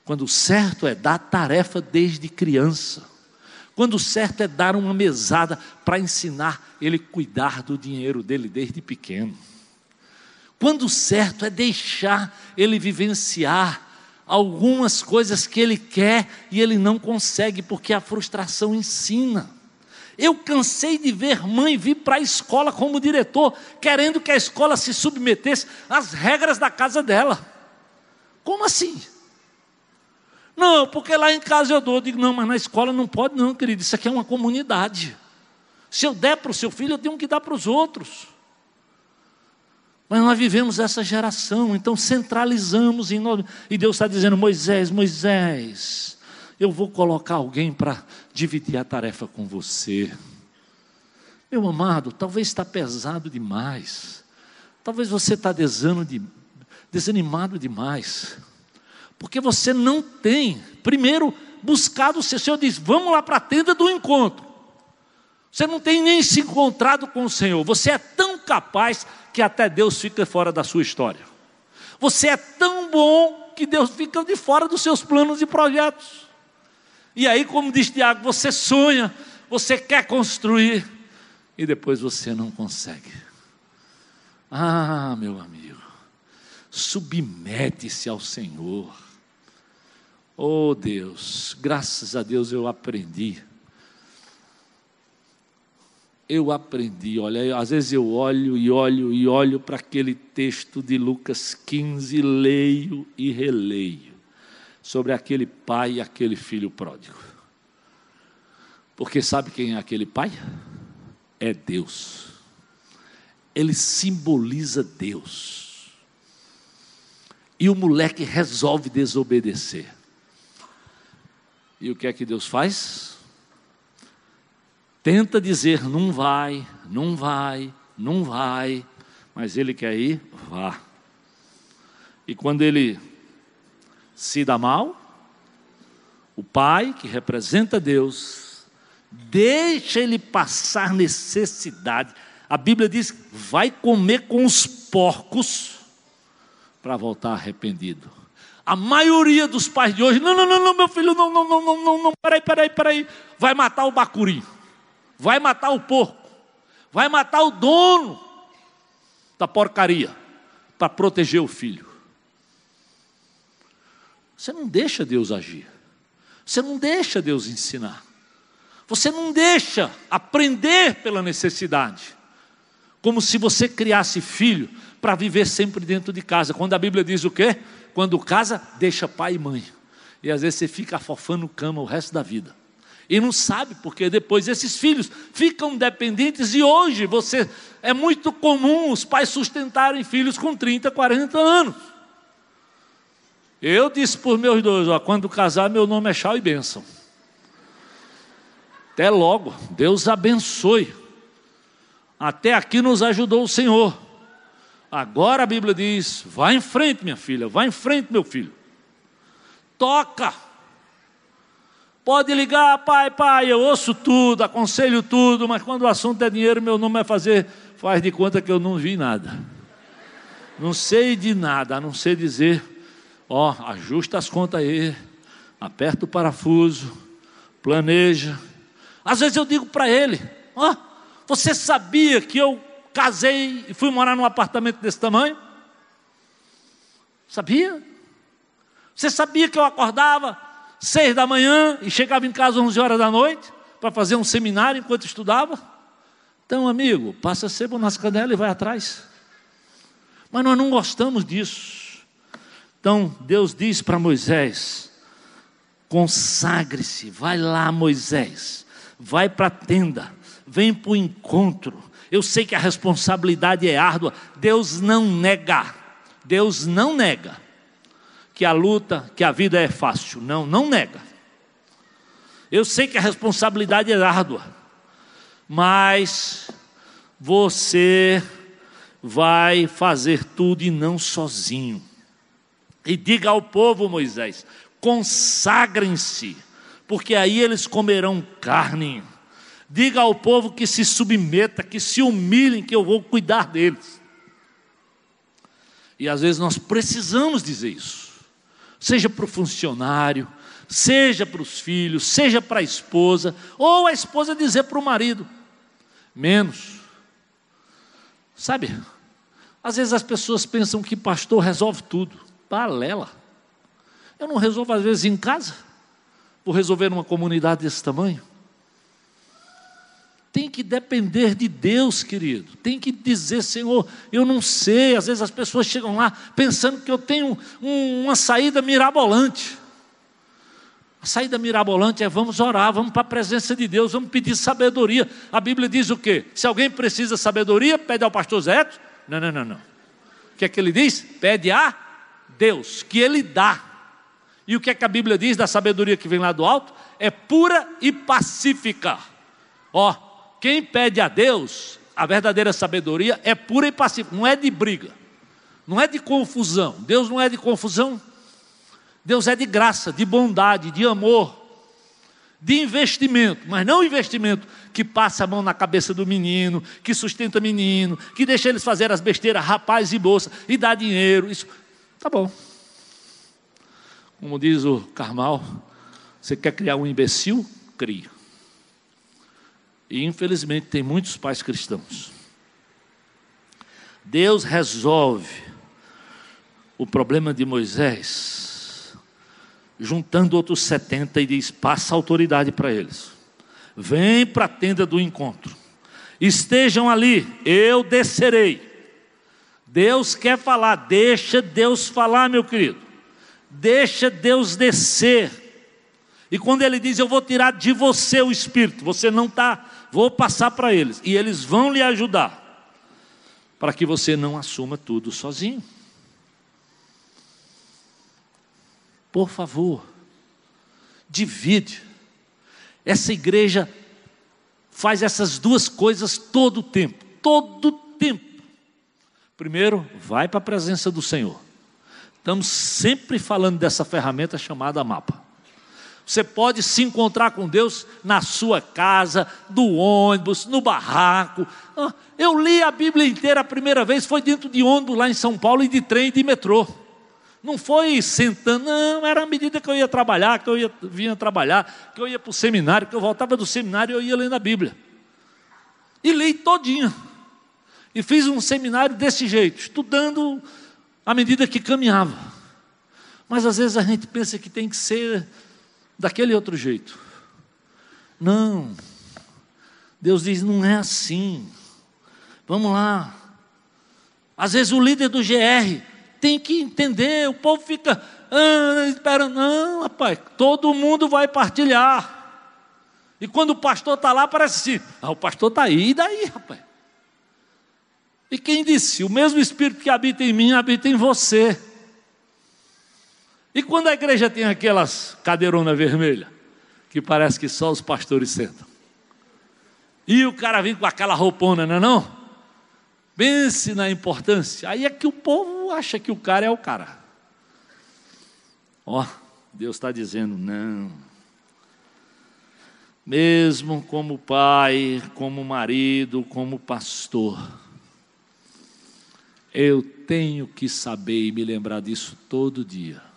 Quando o certo é dar tarefa desde criança. Quando o certo é dar uma mesada para ensinar ele cuidar do dinheiro dele desde pequeno. Quando certo é deixar ele vivenciar algumas coisas que ele quer e ele não consegue, porque a frustração ensina. Eu cansei de ver mãe vir para a escola como diretor, querendo que a escola se submetesse às regras da casa dela. Como assim? Não, porque lá em casa eu dou. Eu digo, não, mas na escola não pode, não, querido. Isso aqui é uma comunidade. Se eu der para o seu filho, eu tenho que dar para os outros. Mas nós vivemos essa geração, então centralizamos em nós. E Deus está dizendo: Moisés, Moisés, eu vou colocar alguém para dividir a tarefa com você. Meu amado, talvez está pesado demais. Talvez você está desanimado demais. Porque você não tem, primeiro, buscado o Senhor. diz: vamos lá para a tenda do encontro. Você não tem nem se encontrado com o Senhor. Você é tão capaz que até Deus fica fora da sua história. Você é tão bom que Deus fica de fora dos seus planos e projetos. E aí, como diz Tiago, você sonha, você quer construir e depois você não consegue. Ah, meu amigo, submete-se ao Senhor. Oh Deus, graças a Deus eu aprendi. Eu aprendi, olha, às vezes eu olho e olho e olho para aquele texto de Lucas 15, leio e releio, sobre aquele pai e aquele filho pródigo. Porque sabe quem é aquele pai? É Deus. Ele simboliza Deus. E o moleque resolve desobedecer. E o que é que Deus faz? Tenta dizer, não vai, não vai, não vai, mas ele quer ir, vá. E quando ele se dá mal, o pai, que representa Deus, deixa ele passar necessidade. A Bíblia diz: vai comer com os porcos para voltar arrependido. A maioria dos pais de hoje, não, não, não, não, meu filho, não, não, não, não, não, não, peraí, peraí, peraí, vai matar o bacuri, vai matar o porco, vai matar o dono da porcaria para proteger o filho. Você não deixa Deus agir, você não deixa Deus ensinar, você não deixa aprender pela necessidade, como se você criasse filho para viver sempre dentro de casa, quando a Bíblia diz o quê? Quando casa, deixa pai e mãe. E às vezes você fica afofando cama o resto da vida. E não sabe, porque depois esses filhos ficam dependentes, e hoje você é muito comum os pais sustentarem filhos com 30, 40 anos. Eu disse por meus dois, ó, quando casar, meu nome é Chau e Bênção. Até logo, Deus abençoe. Até aqui nos ajudou o Senhor. Agora a Bíblia diz: vai em frente, minha filha, vai em frente, meu filho. Toca. Pode ligar, pai, pai, eu ouço tudo, aconselho tudo, mas quando o assunto é dinheiro, meu nome é fazer, faz de conta que eu não vi nada. Não sei de nada, a não ser dizer, ó, ajusta as contas aí, aperta o parafuso, planeja. Às vezes eu digo para ele, ó, você sabia que eu casei e fui morar num apartamento desse tamanho? Sabia? Você sabia que eu acordava seis da manhã e chegava em casa onze horas da noite para fazer um seminário enquanto estudava? Então, amigo, passa sebo nas canelas e vai atrás. Mas nós não gostamos disso. Então, Deus diz para Moisés: consagre-se, vai lá, Moisés, vai para a tenda, vem para o encontro, eu sei que a responsabilidade é árdua. Deus não nega. Deus não nega que a luta, que a vida é fácil. Não, não nega. Eu sei que a responsabilidade é árdua. Mas você vai fazer tudo e não sozinho. E diga ao povo, Moisés: consagrem-se, porque aí eles comerão carne Diga ao povo que se submeta, que se humilhem, que eu vou cuidar deles. E às vezes nós precisamos dizer isso, seja para o funcionário, seja para os filhos, seja para a esposa, ou a esposa dizer para o marido, menos. Sabe, às vezes as pessoas pensam que pastor resolve tudo, balela. Eu não resolvo às vezes em casa, vou resolver numa comunidade desse tamanho tem que depender de Deus, querido. Tem que dizer, Senhor, eu não sei. Às vezes as pessoas chegam lá pensando que eu tenho um, uma saída mirabolante. A saída mirabolante é vamos orar, vamos para a presença de Deus, vamos pedir sabedoria. A Bíblia diz o quê? Se alguém precisa de sabedoria, pede ao pastor Zé. Não, não, não, não. O que é que ele diz? Pede a Deus, que ele dá. E o que é que a Bíblia diz da sabedoria que vem lá do alto? É pura e pacífica. Ó, quem pede a Deus, a verdadeira sabedoria é pura e pacífica, não é de briga, não é de confusão. Deus não é de confusão. Deus é de graça, de bondade, de amor, de investimento, mas não investimento que passa a mão na cabeça do menino, que sustenta menino, que deixa eles fazer as besteiras, rapaz e bolsa, e dá dinheiro. Isso, tá bom. Como diz o Carmal, você quer criar um imbecil? Cria. E infelizmente tem muitos pais cristãos. Deus resolve o problema de Moisés, juntando outros 70 e diz: passa autoridade para eles. Vem para a tenda do encontro. Estejam ali, eu descerei. Deus quer falar, deixa Deus falar, meu querido. Deixa Deus descer. E quando ele diz, eu vou tirar de você o espírito, você não está vou passar para eles e eles vão lhe ajudar, para que você não assuma tudo sozinho. Por favor, divide. Essa igreja faz essas duas coisas todo o tempo, todo o tempo. Primeiro, vai para a presença do Senhor. Estamos sempre falando dessa ferramenta chamada mapa. Você pode se encontrar com Deus na sua casa, do ônibus, no barraco. Ah, eu li a Bíblia inteira a primeira vez, foi dentro de ônibus lá em São Paulo e de trem e de metrô. Não foi sentando, não, era à medida que eu ia trabalhar, que eu ia, vinha trabalhar, que eu ia para o seminário, que eu voltava do seminário e eu ia lendo a Bíblia. E li todinha. E fiz um seminário desse jeito, estudando à medida que caminhava. Mas às vezes a gente pensa que tem que ser daquele outro jeito. Não. Deus diz: não é assim. Vamos lá. Às vezes o líder do GR tem que entender, o povo fica ah, esperando. Não, rapaz, todo mundo vai partilhar. E quando o pastor está lá, parece assim: ah, o pastor está aí, e daí, rapaz? E quem disse? O mesmo Espírito que habita em mim habita em você. E quando a igreja tem aquelas cadeironas vermelhas, que parece que só os pastores sentam. E o cara vem com aquela roupona, não é não? Pense na importância. Aí é que o povo acha que o cara é o cara. Ó, Deus está dizendo, não. Mesmo como pai, como marido, como pastor, eu tenho que saber e me lembrar disso todo dia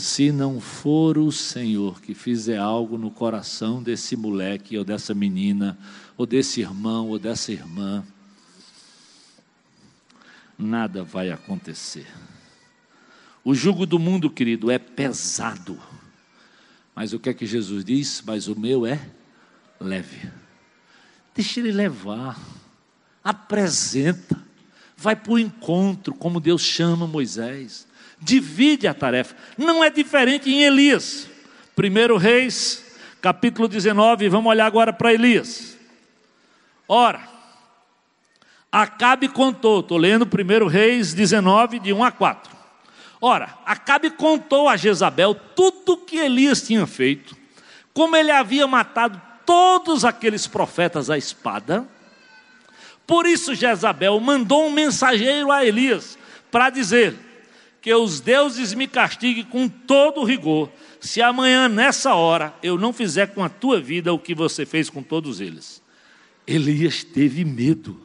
se não for o Senhor que fizer algo no coração desse moleque ou dessa menina, ou desse irmão ou dessa irmã, nada vai acontecer. O jugo do mundo, querido, é pesado. Mas o que é que Jesus diz? Mas o meu é leve. Deixa ele levar. Apresenta. Vai para o encontro, como Deus chama Moisés divide a tarefa. Não é diferente em Elias. Primeiro Reis, capítulo 19, vamos olhar agora para Elias. Ora, Acabe contou, estou lendo primeiro Reis 19, de 1 a 4. Ora, Acabe contou a Jezabel tudo o que Elias tinha feito, como ele havia matado todos aqueles profetas à espada. Por isso Jezabel mandou um mensageiro a Elias para dizer: que os deuses me castiguem com todo rigor, se amanhã, nessa hora, eu não fizer com a tua vida o que você fez com todos eles. Elias teve medo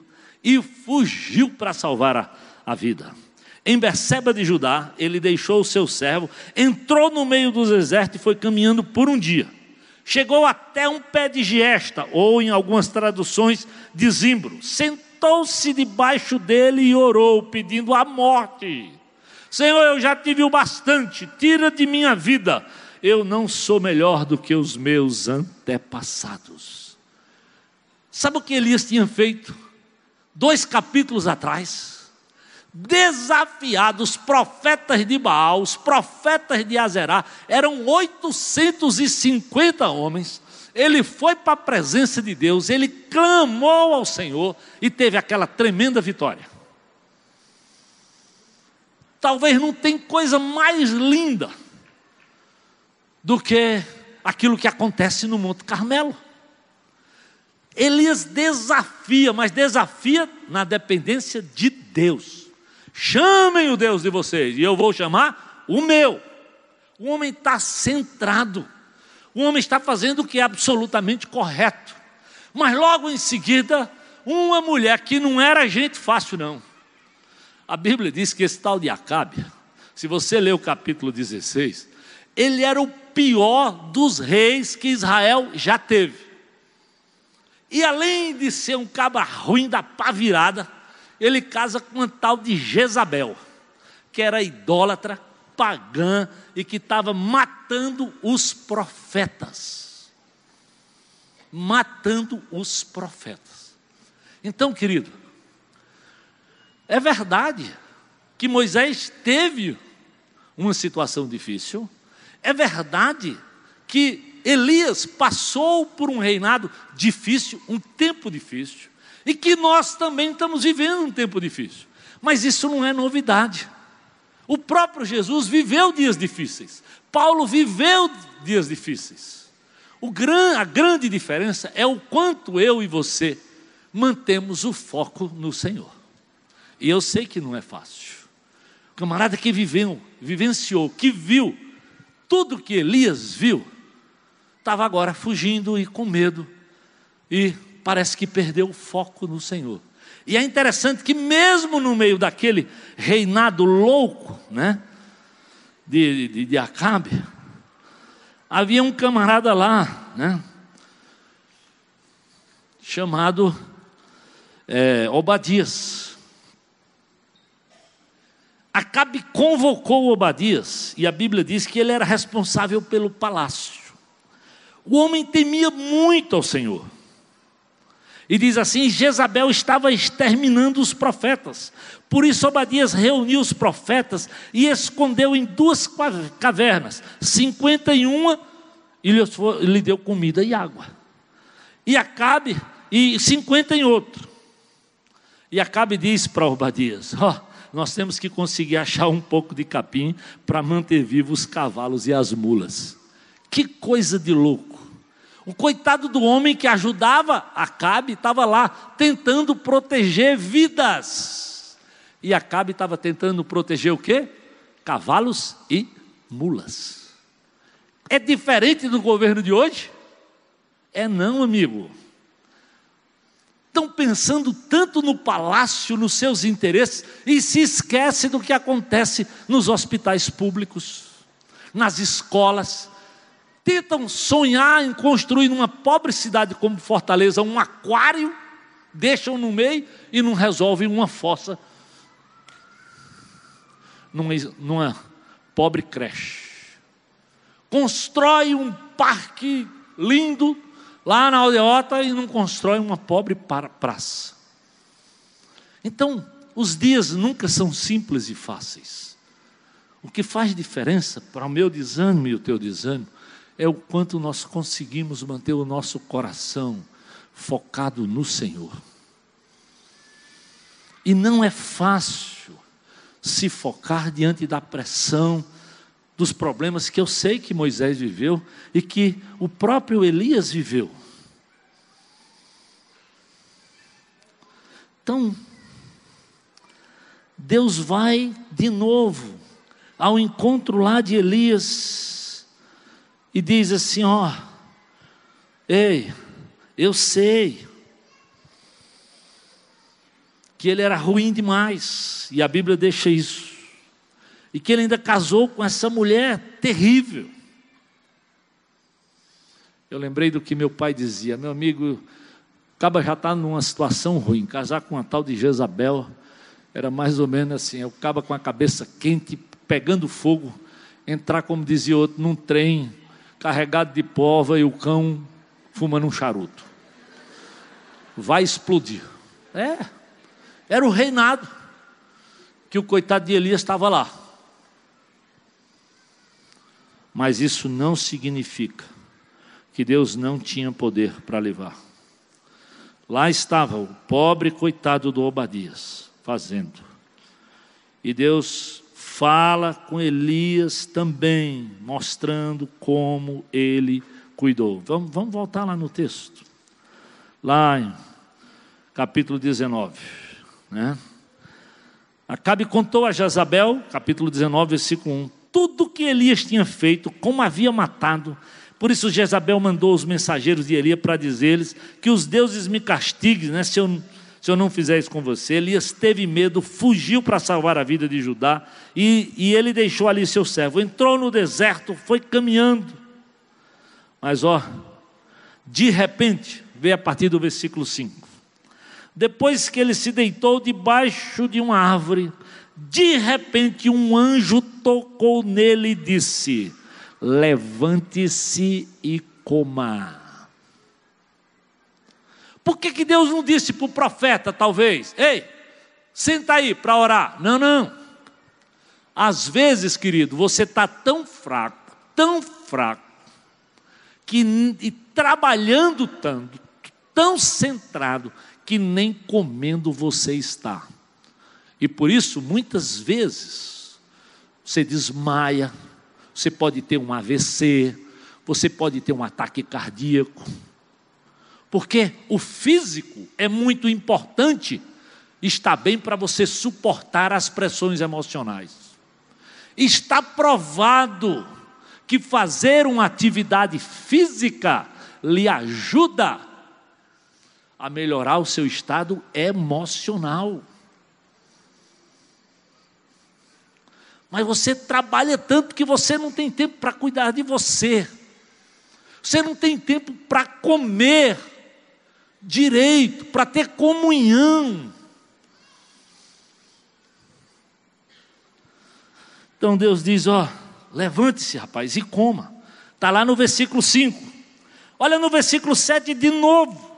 e fugiu para salvar a, a vida. Em Berseba de Judá, ele deixou o seu servo, entrou no meio dos exércitos e foi caminhando por um dia. Chegou até um pé de giesta, ou em algumas traduções, de zimbro. Sentou-se debaixo dele e orou, pedindo a morte. Senhor, eu já tive o bastante, tira de minha vida. Eu não sou melhor do que os meus antepassados. Sabe o que Elias tinha feito? Dois capítulos atrás, desafiado os profetas de Baal, os profetas de Azerá, eram 850 homens. Ele foi para a presença de Deus, ele clamou ao Senhor e teve aquela tremenda vitória. Talvez não tem coisa mais linda do que aquilo que acontece no Monte Carmelo. Elias desafia, mas desafia na dependência de Deus. Chamem o Deus de vocês, e eu vou chamar o meu. O homem está centrado, o homem está fazendo o que é absolutamente correto. Mas logo em seguida, uma mulher que não era gente fácil, não. A Bíblia diz que esse tal de Acabe, se você ler o capítulo 16, ele era o pior dos reis que Israel já teve. E além de ser um caba ruim da pá virada, ele casa com uma tal de Jezabel, que era idólatra, pagã e que estava matando os profetas. Matando os profetas. Então, querido, é verdade que Moisés teve uma situação difícil, é verdade que Elias passou por um reinado difícil, um tempo difícil, e que nós também estamos vivendo um tempo difícil. Mas isso não é novidade. O próprio Jesus viveu dias difíceis. Paulo viveu dias difíceis. Gran, a grande diferença é o quanto eu e você mantemos o foco no Senhor. E eu sei que não é fácil. O camarada que viveu, vivenciou, que viu tudo que Elias viu, estava agora fugindo e com medo, e parece que perdeu o foco no Senhor. E é interessante que, mesmo no meio daquele reinado louco, né, de, de, de Acabe, havia um camarada lá, né, chamado é, Obadias. Acabe convocou Obadias, e a Bíblia diz que ele era responsável pelo palácio. O homem temia muito ao Senhor. E diz assim: Jezabel estava exterminando os profetas. Por isso Obadias reuniu os profetas e escondeu em duas cavernas, cinquenta e uma, lhe deu comida e água. E Acabe, e cinquenta em outro. E Acabe diz para Obadias: ó, oh, nós temos que conseguir achar um pouco de capim para manter vivos os cavalos e as mulas. Que coisa de louco. O coitado do homem que ajudava Acabe estava lá tentando proteger vidas. E Acabe estava tentando proteger o quê? Cavalos e mulas. É diferente do governo de hoje? É não, amigo estão pensando tanto no palácio, nos seus interesses, e se esquece do que acontece nos hospitais públicos, nas escolas. Tentam sonhar em construir numa pobre cidade como Fortaleza um aquário, deixam no meio e não resolvem uma fossa numa, numa pobre creche. Constrói um parque lindo, lá na aldeota e não constrói uma pobre praça. Então, os dias nunca são simples e fáceis. O que faz diferença para o meu desânimo e o teu desânimo é o quanto nós conseguimos manter o nosso coração focado no Senhor. E não é fácil se focar diante da pressão, dos problemas que eu sei que Moisés viveu e que o próprio Elias viveu. Então, Deus vai de novo ao encontro lá de Elias e diz assim: Ó, ei, eu sei que ele era ruim demais, e a Bíblia deixa isso e que ele ainda casou com essa mulher terrível. Eu lembrei do que meu pai dizia, meu amigo, acaba já está numa situação ruim, casar com uma tal de Jezabel era mais ou menos assim, eu acaba com a cabeça quente, pegando fogo, entrar, como dizia outro, num trem carregado de pova e o cão fumando um charuto. Vai explodir. É, era o reinado que o coitado de Elias estava lá. Mas isso não significa que Deus não tinha poder para levar. Lá estava o pobre coitado do Obadias, fazendo. E Deus fala com Elias também, mostrando como ele cuidou. Vamos, vamos voltar lá no texto. lá em capítulo 19. Né? Acabe contou a Jezabel, capítulo 19, versículo 1, tudo que Elias tinha feito, como havia matado. Por isso Jezabel mandou os mensageiros de Elias para dizer-lhes que os deuses me castiguem, né, se, eu, se eu não fizer isso com você. Elias teve medo, fugiu para salvar a vida de Judá e, e ele deixou ali seu servo. Entrou no deserto, foi caminhando. Mas ó, de repente, veio a partir do versículo 5. Depois que ele se deitou debaixo de uma árvore, de repente um anjo tocou nele e disse: Levante-se e coma. Por que, que Deus não disse para o profeta, talvez, ei, senta aí para orar? Não, não. Às vezes, querido, você está tão fraco, tão fraco, que e trabalhando tanto, tão centrado, que nem comendo você está. E por isso, muitas vezes, você desmaia, você pode ter um AVC, você pode ter um ataque cardíaco. Porque o físico é muito importante, está bem para você suportar as pressões emocionais. Está provado que fazer uma atividade física lhe ajuda a melhorar o seu estado emocional. Mas você trabalha tanto que você não tem tempo para cuidar de você. Você não tem tempo para comer direito, para ter comunhão. Então Deus diz: ó, levante-se, rapaz, e coma. Está lá no versículo 5. Olha no versículo 7 de novo.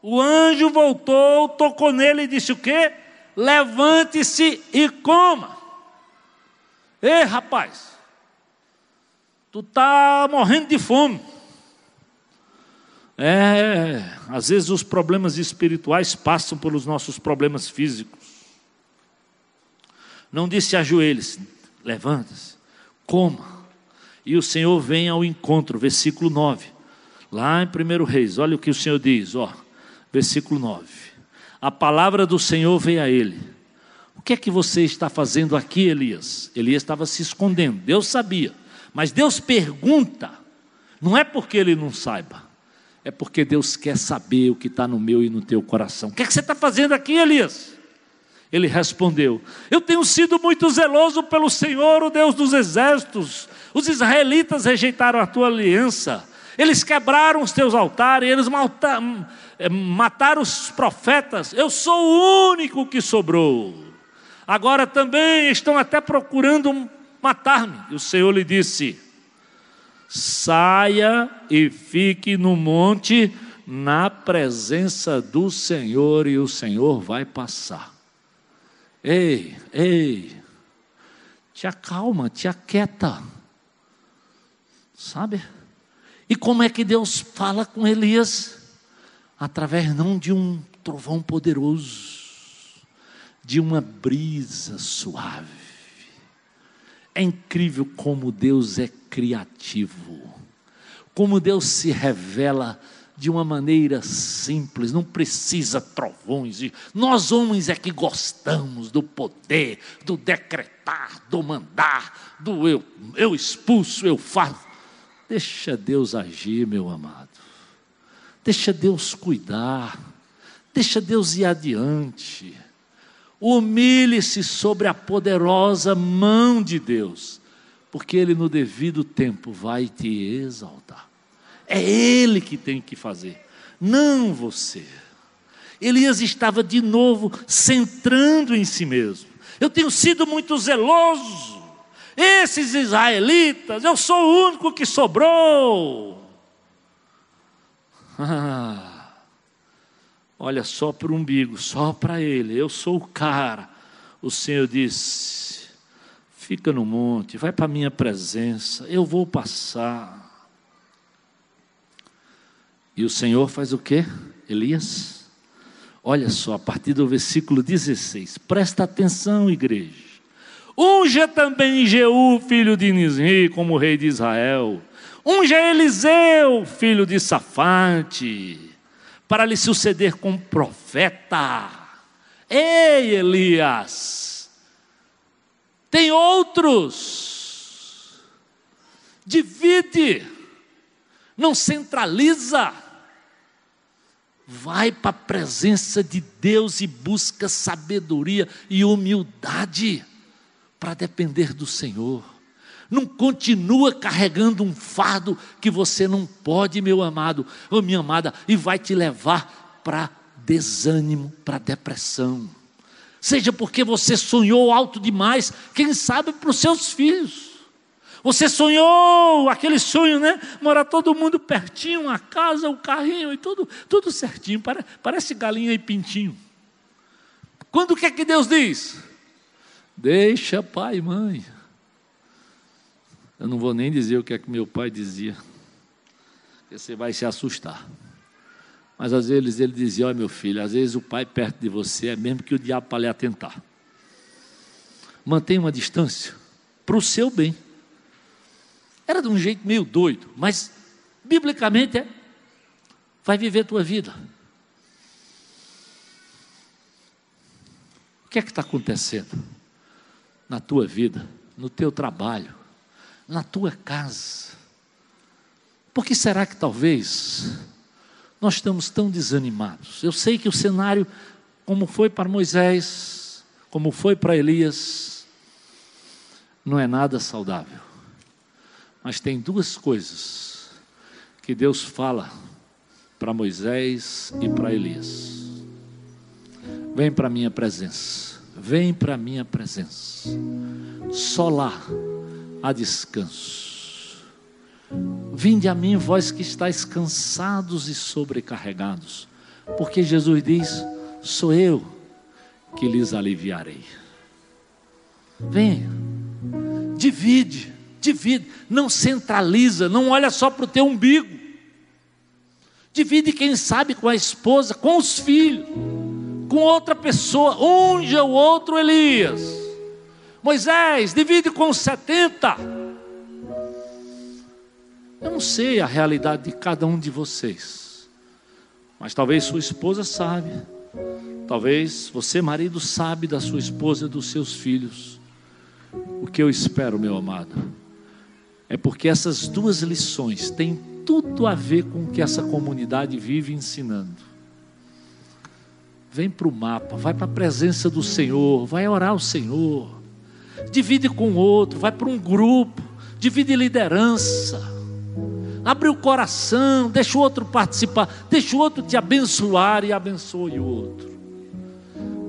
O anjo voltou, tocou nele e disse o quê? Levante-se e coma. Ei, rapaz, tu está morrendo de fome. É, às vezes os problemas espirituais passam pelos nossos problemas físicos. Não disse ajoelhe-se, levanta-se, coma. E o Senhor vem ao encontro, versículo 9. Lá em 1 Reis, olha o que o Senhor diz, ó versículo 9. A palavra do Senhor veio a ele. Que é que você está fazendo aqui, Elias? Elias estava se escondendo. Deus sabia. Mas Deus pergunta, não é porque ele não saiba, é porque Deus quer saber o que está no meu e no teu coração. O que é que você está fazendo aqui, Elias? Ele respondeu: Eu tenho sido muito zeloso pelo Senhor, o Deus dos exércitos. Os israelitas rejeitaram a tua aliança, eles quebraram os teus altares, eles é, matar os profetas, eu sou o único que sobrou. Agora também estão até procurando matar-me. E o Senhor lhe disse: saia e fique no monte na presença do Senhor, e o Senhor vai passar. Ei, ei, te acalma, te aquieta. Sabe? E como é que Deus fala com Elias? através não de um trovão poderoso, de uma brisa suave. É incrível como Deus é criativo, como Deus se revela de uma maneira simples, não precisa trovões. Nós homens é que gostamos do poder, do decretar, do mandar, do eu, eu expulso, eu faço. Deixa Deus agir, meu amado. Deixa Deus cuidar. Deixa Deus ir adiante. Humilhe-se sobre a poderosa mão de Deus, porque Ele no devido tempo vai te exaltar. É Ele que tem que fazer, não você. Elias estava de novo centrando em si mesmo. Eu tenho sido muito zeloso. Esses israelitas, eu sou o único que sobrou. (laughs) Ah, olha só para o umbigo, só para ele, eu sou o cara. O Senhor disse: fica no monte, vai para a minha presença, eu vou passar. E o Senhor faz o que? Elias? Olha só, a partir do versículo 16, presta atenção, igreja. Unja também Jeú, filho de Nisri, como rei de Israel Unja Eliseu, filho de Safate, para lhe suceder como profeta. Ei, Elias, tem outros. Divide, não centraliza. Vai para a presença de Deus e busca sabedoria e humildade para depender do Senhor. Não continua carregando um fardo que você não pode, meu amado ou minha amada, e vai te levar para desânimo, para depressão. Seja porque você sonhou alto demais, quem sabe para os seus filhos. Você sonhou aquele sonho, né? Morar todo mundo pertinho, a casa, o carrinho e tudo, tudo certinho. Parece galinha e pintinho. Quando o que é que Deus diz? Deixa pai e mãe. Eu não vou nem dizer o que é que meu pai dizia, porque você vai se assustar. Mas às vezes ele dizia: Olha, meu filho, às vezes o pai perto de você é mesmo que o diabo para lhe atentar. Mantenha uma distância para o seu bem. Era de um jeito meio doido, mas biblicamente é: vai viver tua vida. O que é que está acontecendo na tua vida, no teu trabalho, na tua casa? Por que será que talvez nós estamos tão desanimados. Eu sei que o cenário, como foi para Moisés, como foi para Elias, não é nada saudável. Mas tem duas coisas que Deus fala para Moisés e para Elias. Vem para a minha presença, vem para a minha presença. Só lá há descanso. Vinde a mim, vós que estáis cansados e sobrecarregados, porque Jesus diz: Sou eu que lhes aliviarei. Venha, divide, divide, não centraliza, não olha só para o teu umbigo. Divide, quem sabe, com a esposa, com os filhos, com outra pessoa. Unja o outro Elias. Moisés, divide com os setenta eu não sei a realidade de cada um de vocês, mas talvez sua esposa sabe, talvez você, marido, sabe da sua esposa e dos seus filhos. O que eu espero, meu amado, é porque essas duas lições têm tudo a ver com o que essa comunidade vive ensinando. Vem para o mapa, vai para a presença do Senhor, vai orar ao Senhor, divide com o outro, vai para um grupo, divide liderança Abre o coração, deixa o outro participar, deixa o outro te abençoar e abençoe o outro.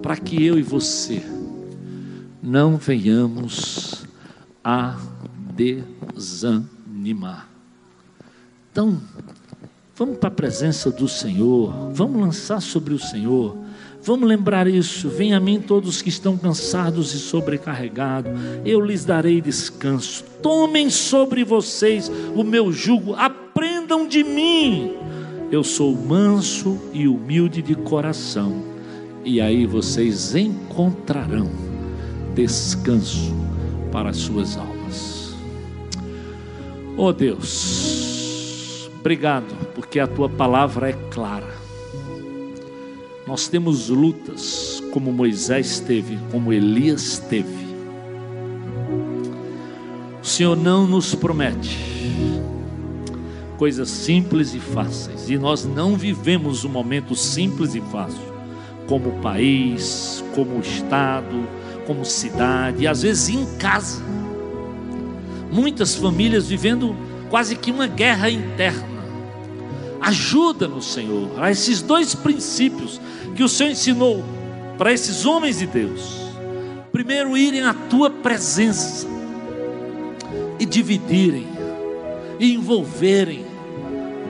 Para que eu e você não venhamos a desanimar. Então, vamos para a presença do Senhor, vamos lançar sobre o Senhor Vamos lembrar isso. Venha a mim todos que estão cansados e sobrecarregados, eu lhes darei descanso. Tomem sobre vocês o meu jugo, aprendam de mim. Eu sou manso e humilde de coração, e aí vocês encontrarão descanso para as suas almas. Oh Deus, obrigado, porque a tua palavra é clara nós temos lutas como Moisés teve, como Elias teve. O Senhor não nos promete coisas simples e fáceis, e nós não vivemos um momento simples e fácil, como país, como estado, como cidade, e às vezes em casa. Muitas famílias vivendo quase que uma guerra interna. Ajuda-nos, Senhor, a esses dois princípios que o Senhor ensinou para esses homens de Deus. Primeiro, irem à tua presença e dividirem, e envolverem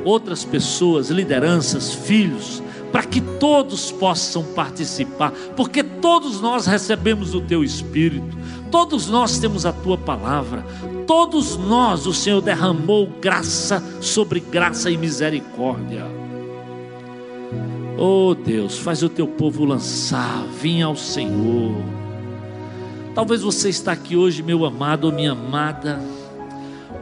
outras pessoas, lideranças, filhos, para que todos possam participar, porque todos nós recebemos o teu Espírito, todos nós temos a tua palavra, todos nós o Senhor derramou graça sobre graça e misericórdia. Oh Deus, faz o teu povo lançar, vinha ao Senhor. Talvez você está aqui hoje, meu amado ou minha amada,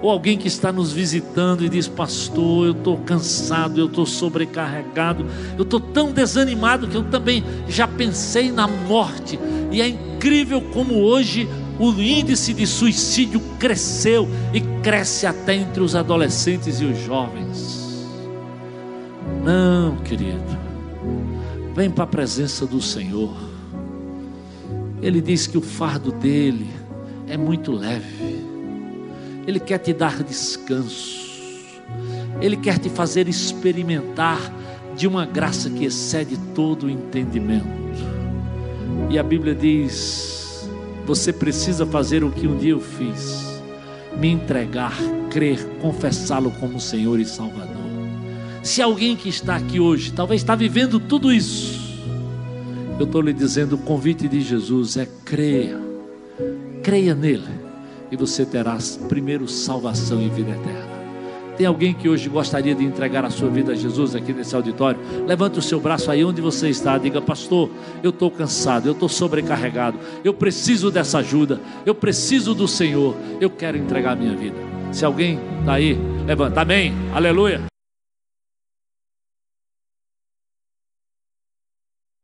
ou alguém que está nos visitando e diz: Pastor, eu estou cansado, eu estou sobrecarregado, eu estou tão desanimado que eu também já pensei na morte, e é incrível como hoje o índice de suicídio cresceu e cresce até entre os adolescentes e os jovens. Não, querido, vem para a presença do Senhor. Ele diz que o fardo dele é muito leve. Ele quer te dar descanso. Ele quer te fazer experimentar de uma graça que excede todo o entendimento. E a Bíblia diz: você precisa fazer o que um dia eu fiz, me entregar, crer, confessá-lo como Senhor e Salvador. Se alguém que está aqui hoje, talvez está vivendo tudo isso, eu estou lhe dizendo: o convite de Jesus é creia, creia nele, e você terá primeiro salvação e vida eterna. Tem alguém que hoje gostaria de entregar a sua vida a Jesus aqui nesse auditório? Levante o seu braço aí onde você está. Diga, pastor, eu estou cansado, eu estou sobrecarregado, eu preciso dessa ajuda, eu preciso do Senhor, eu quero entregar a minha vida. Se alguém está aí, levanta, amém, aleluia.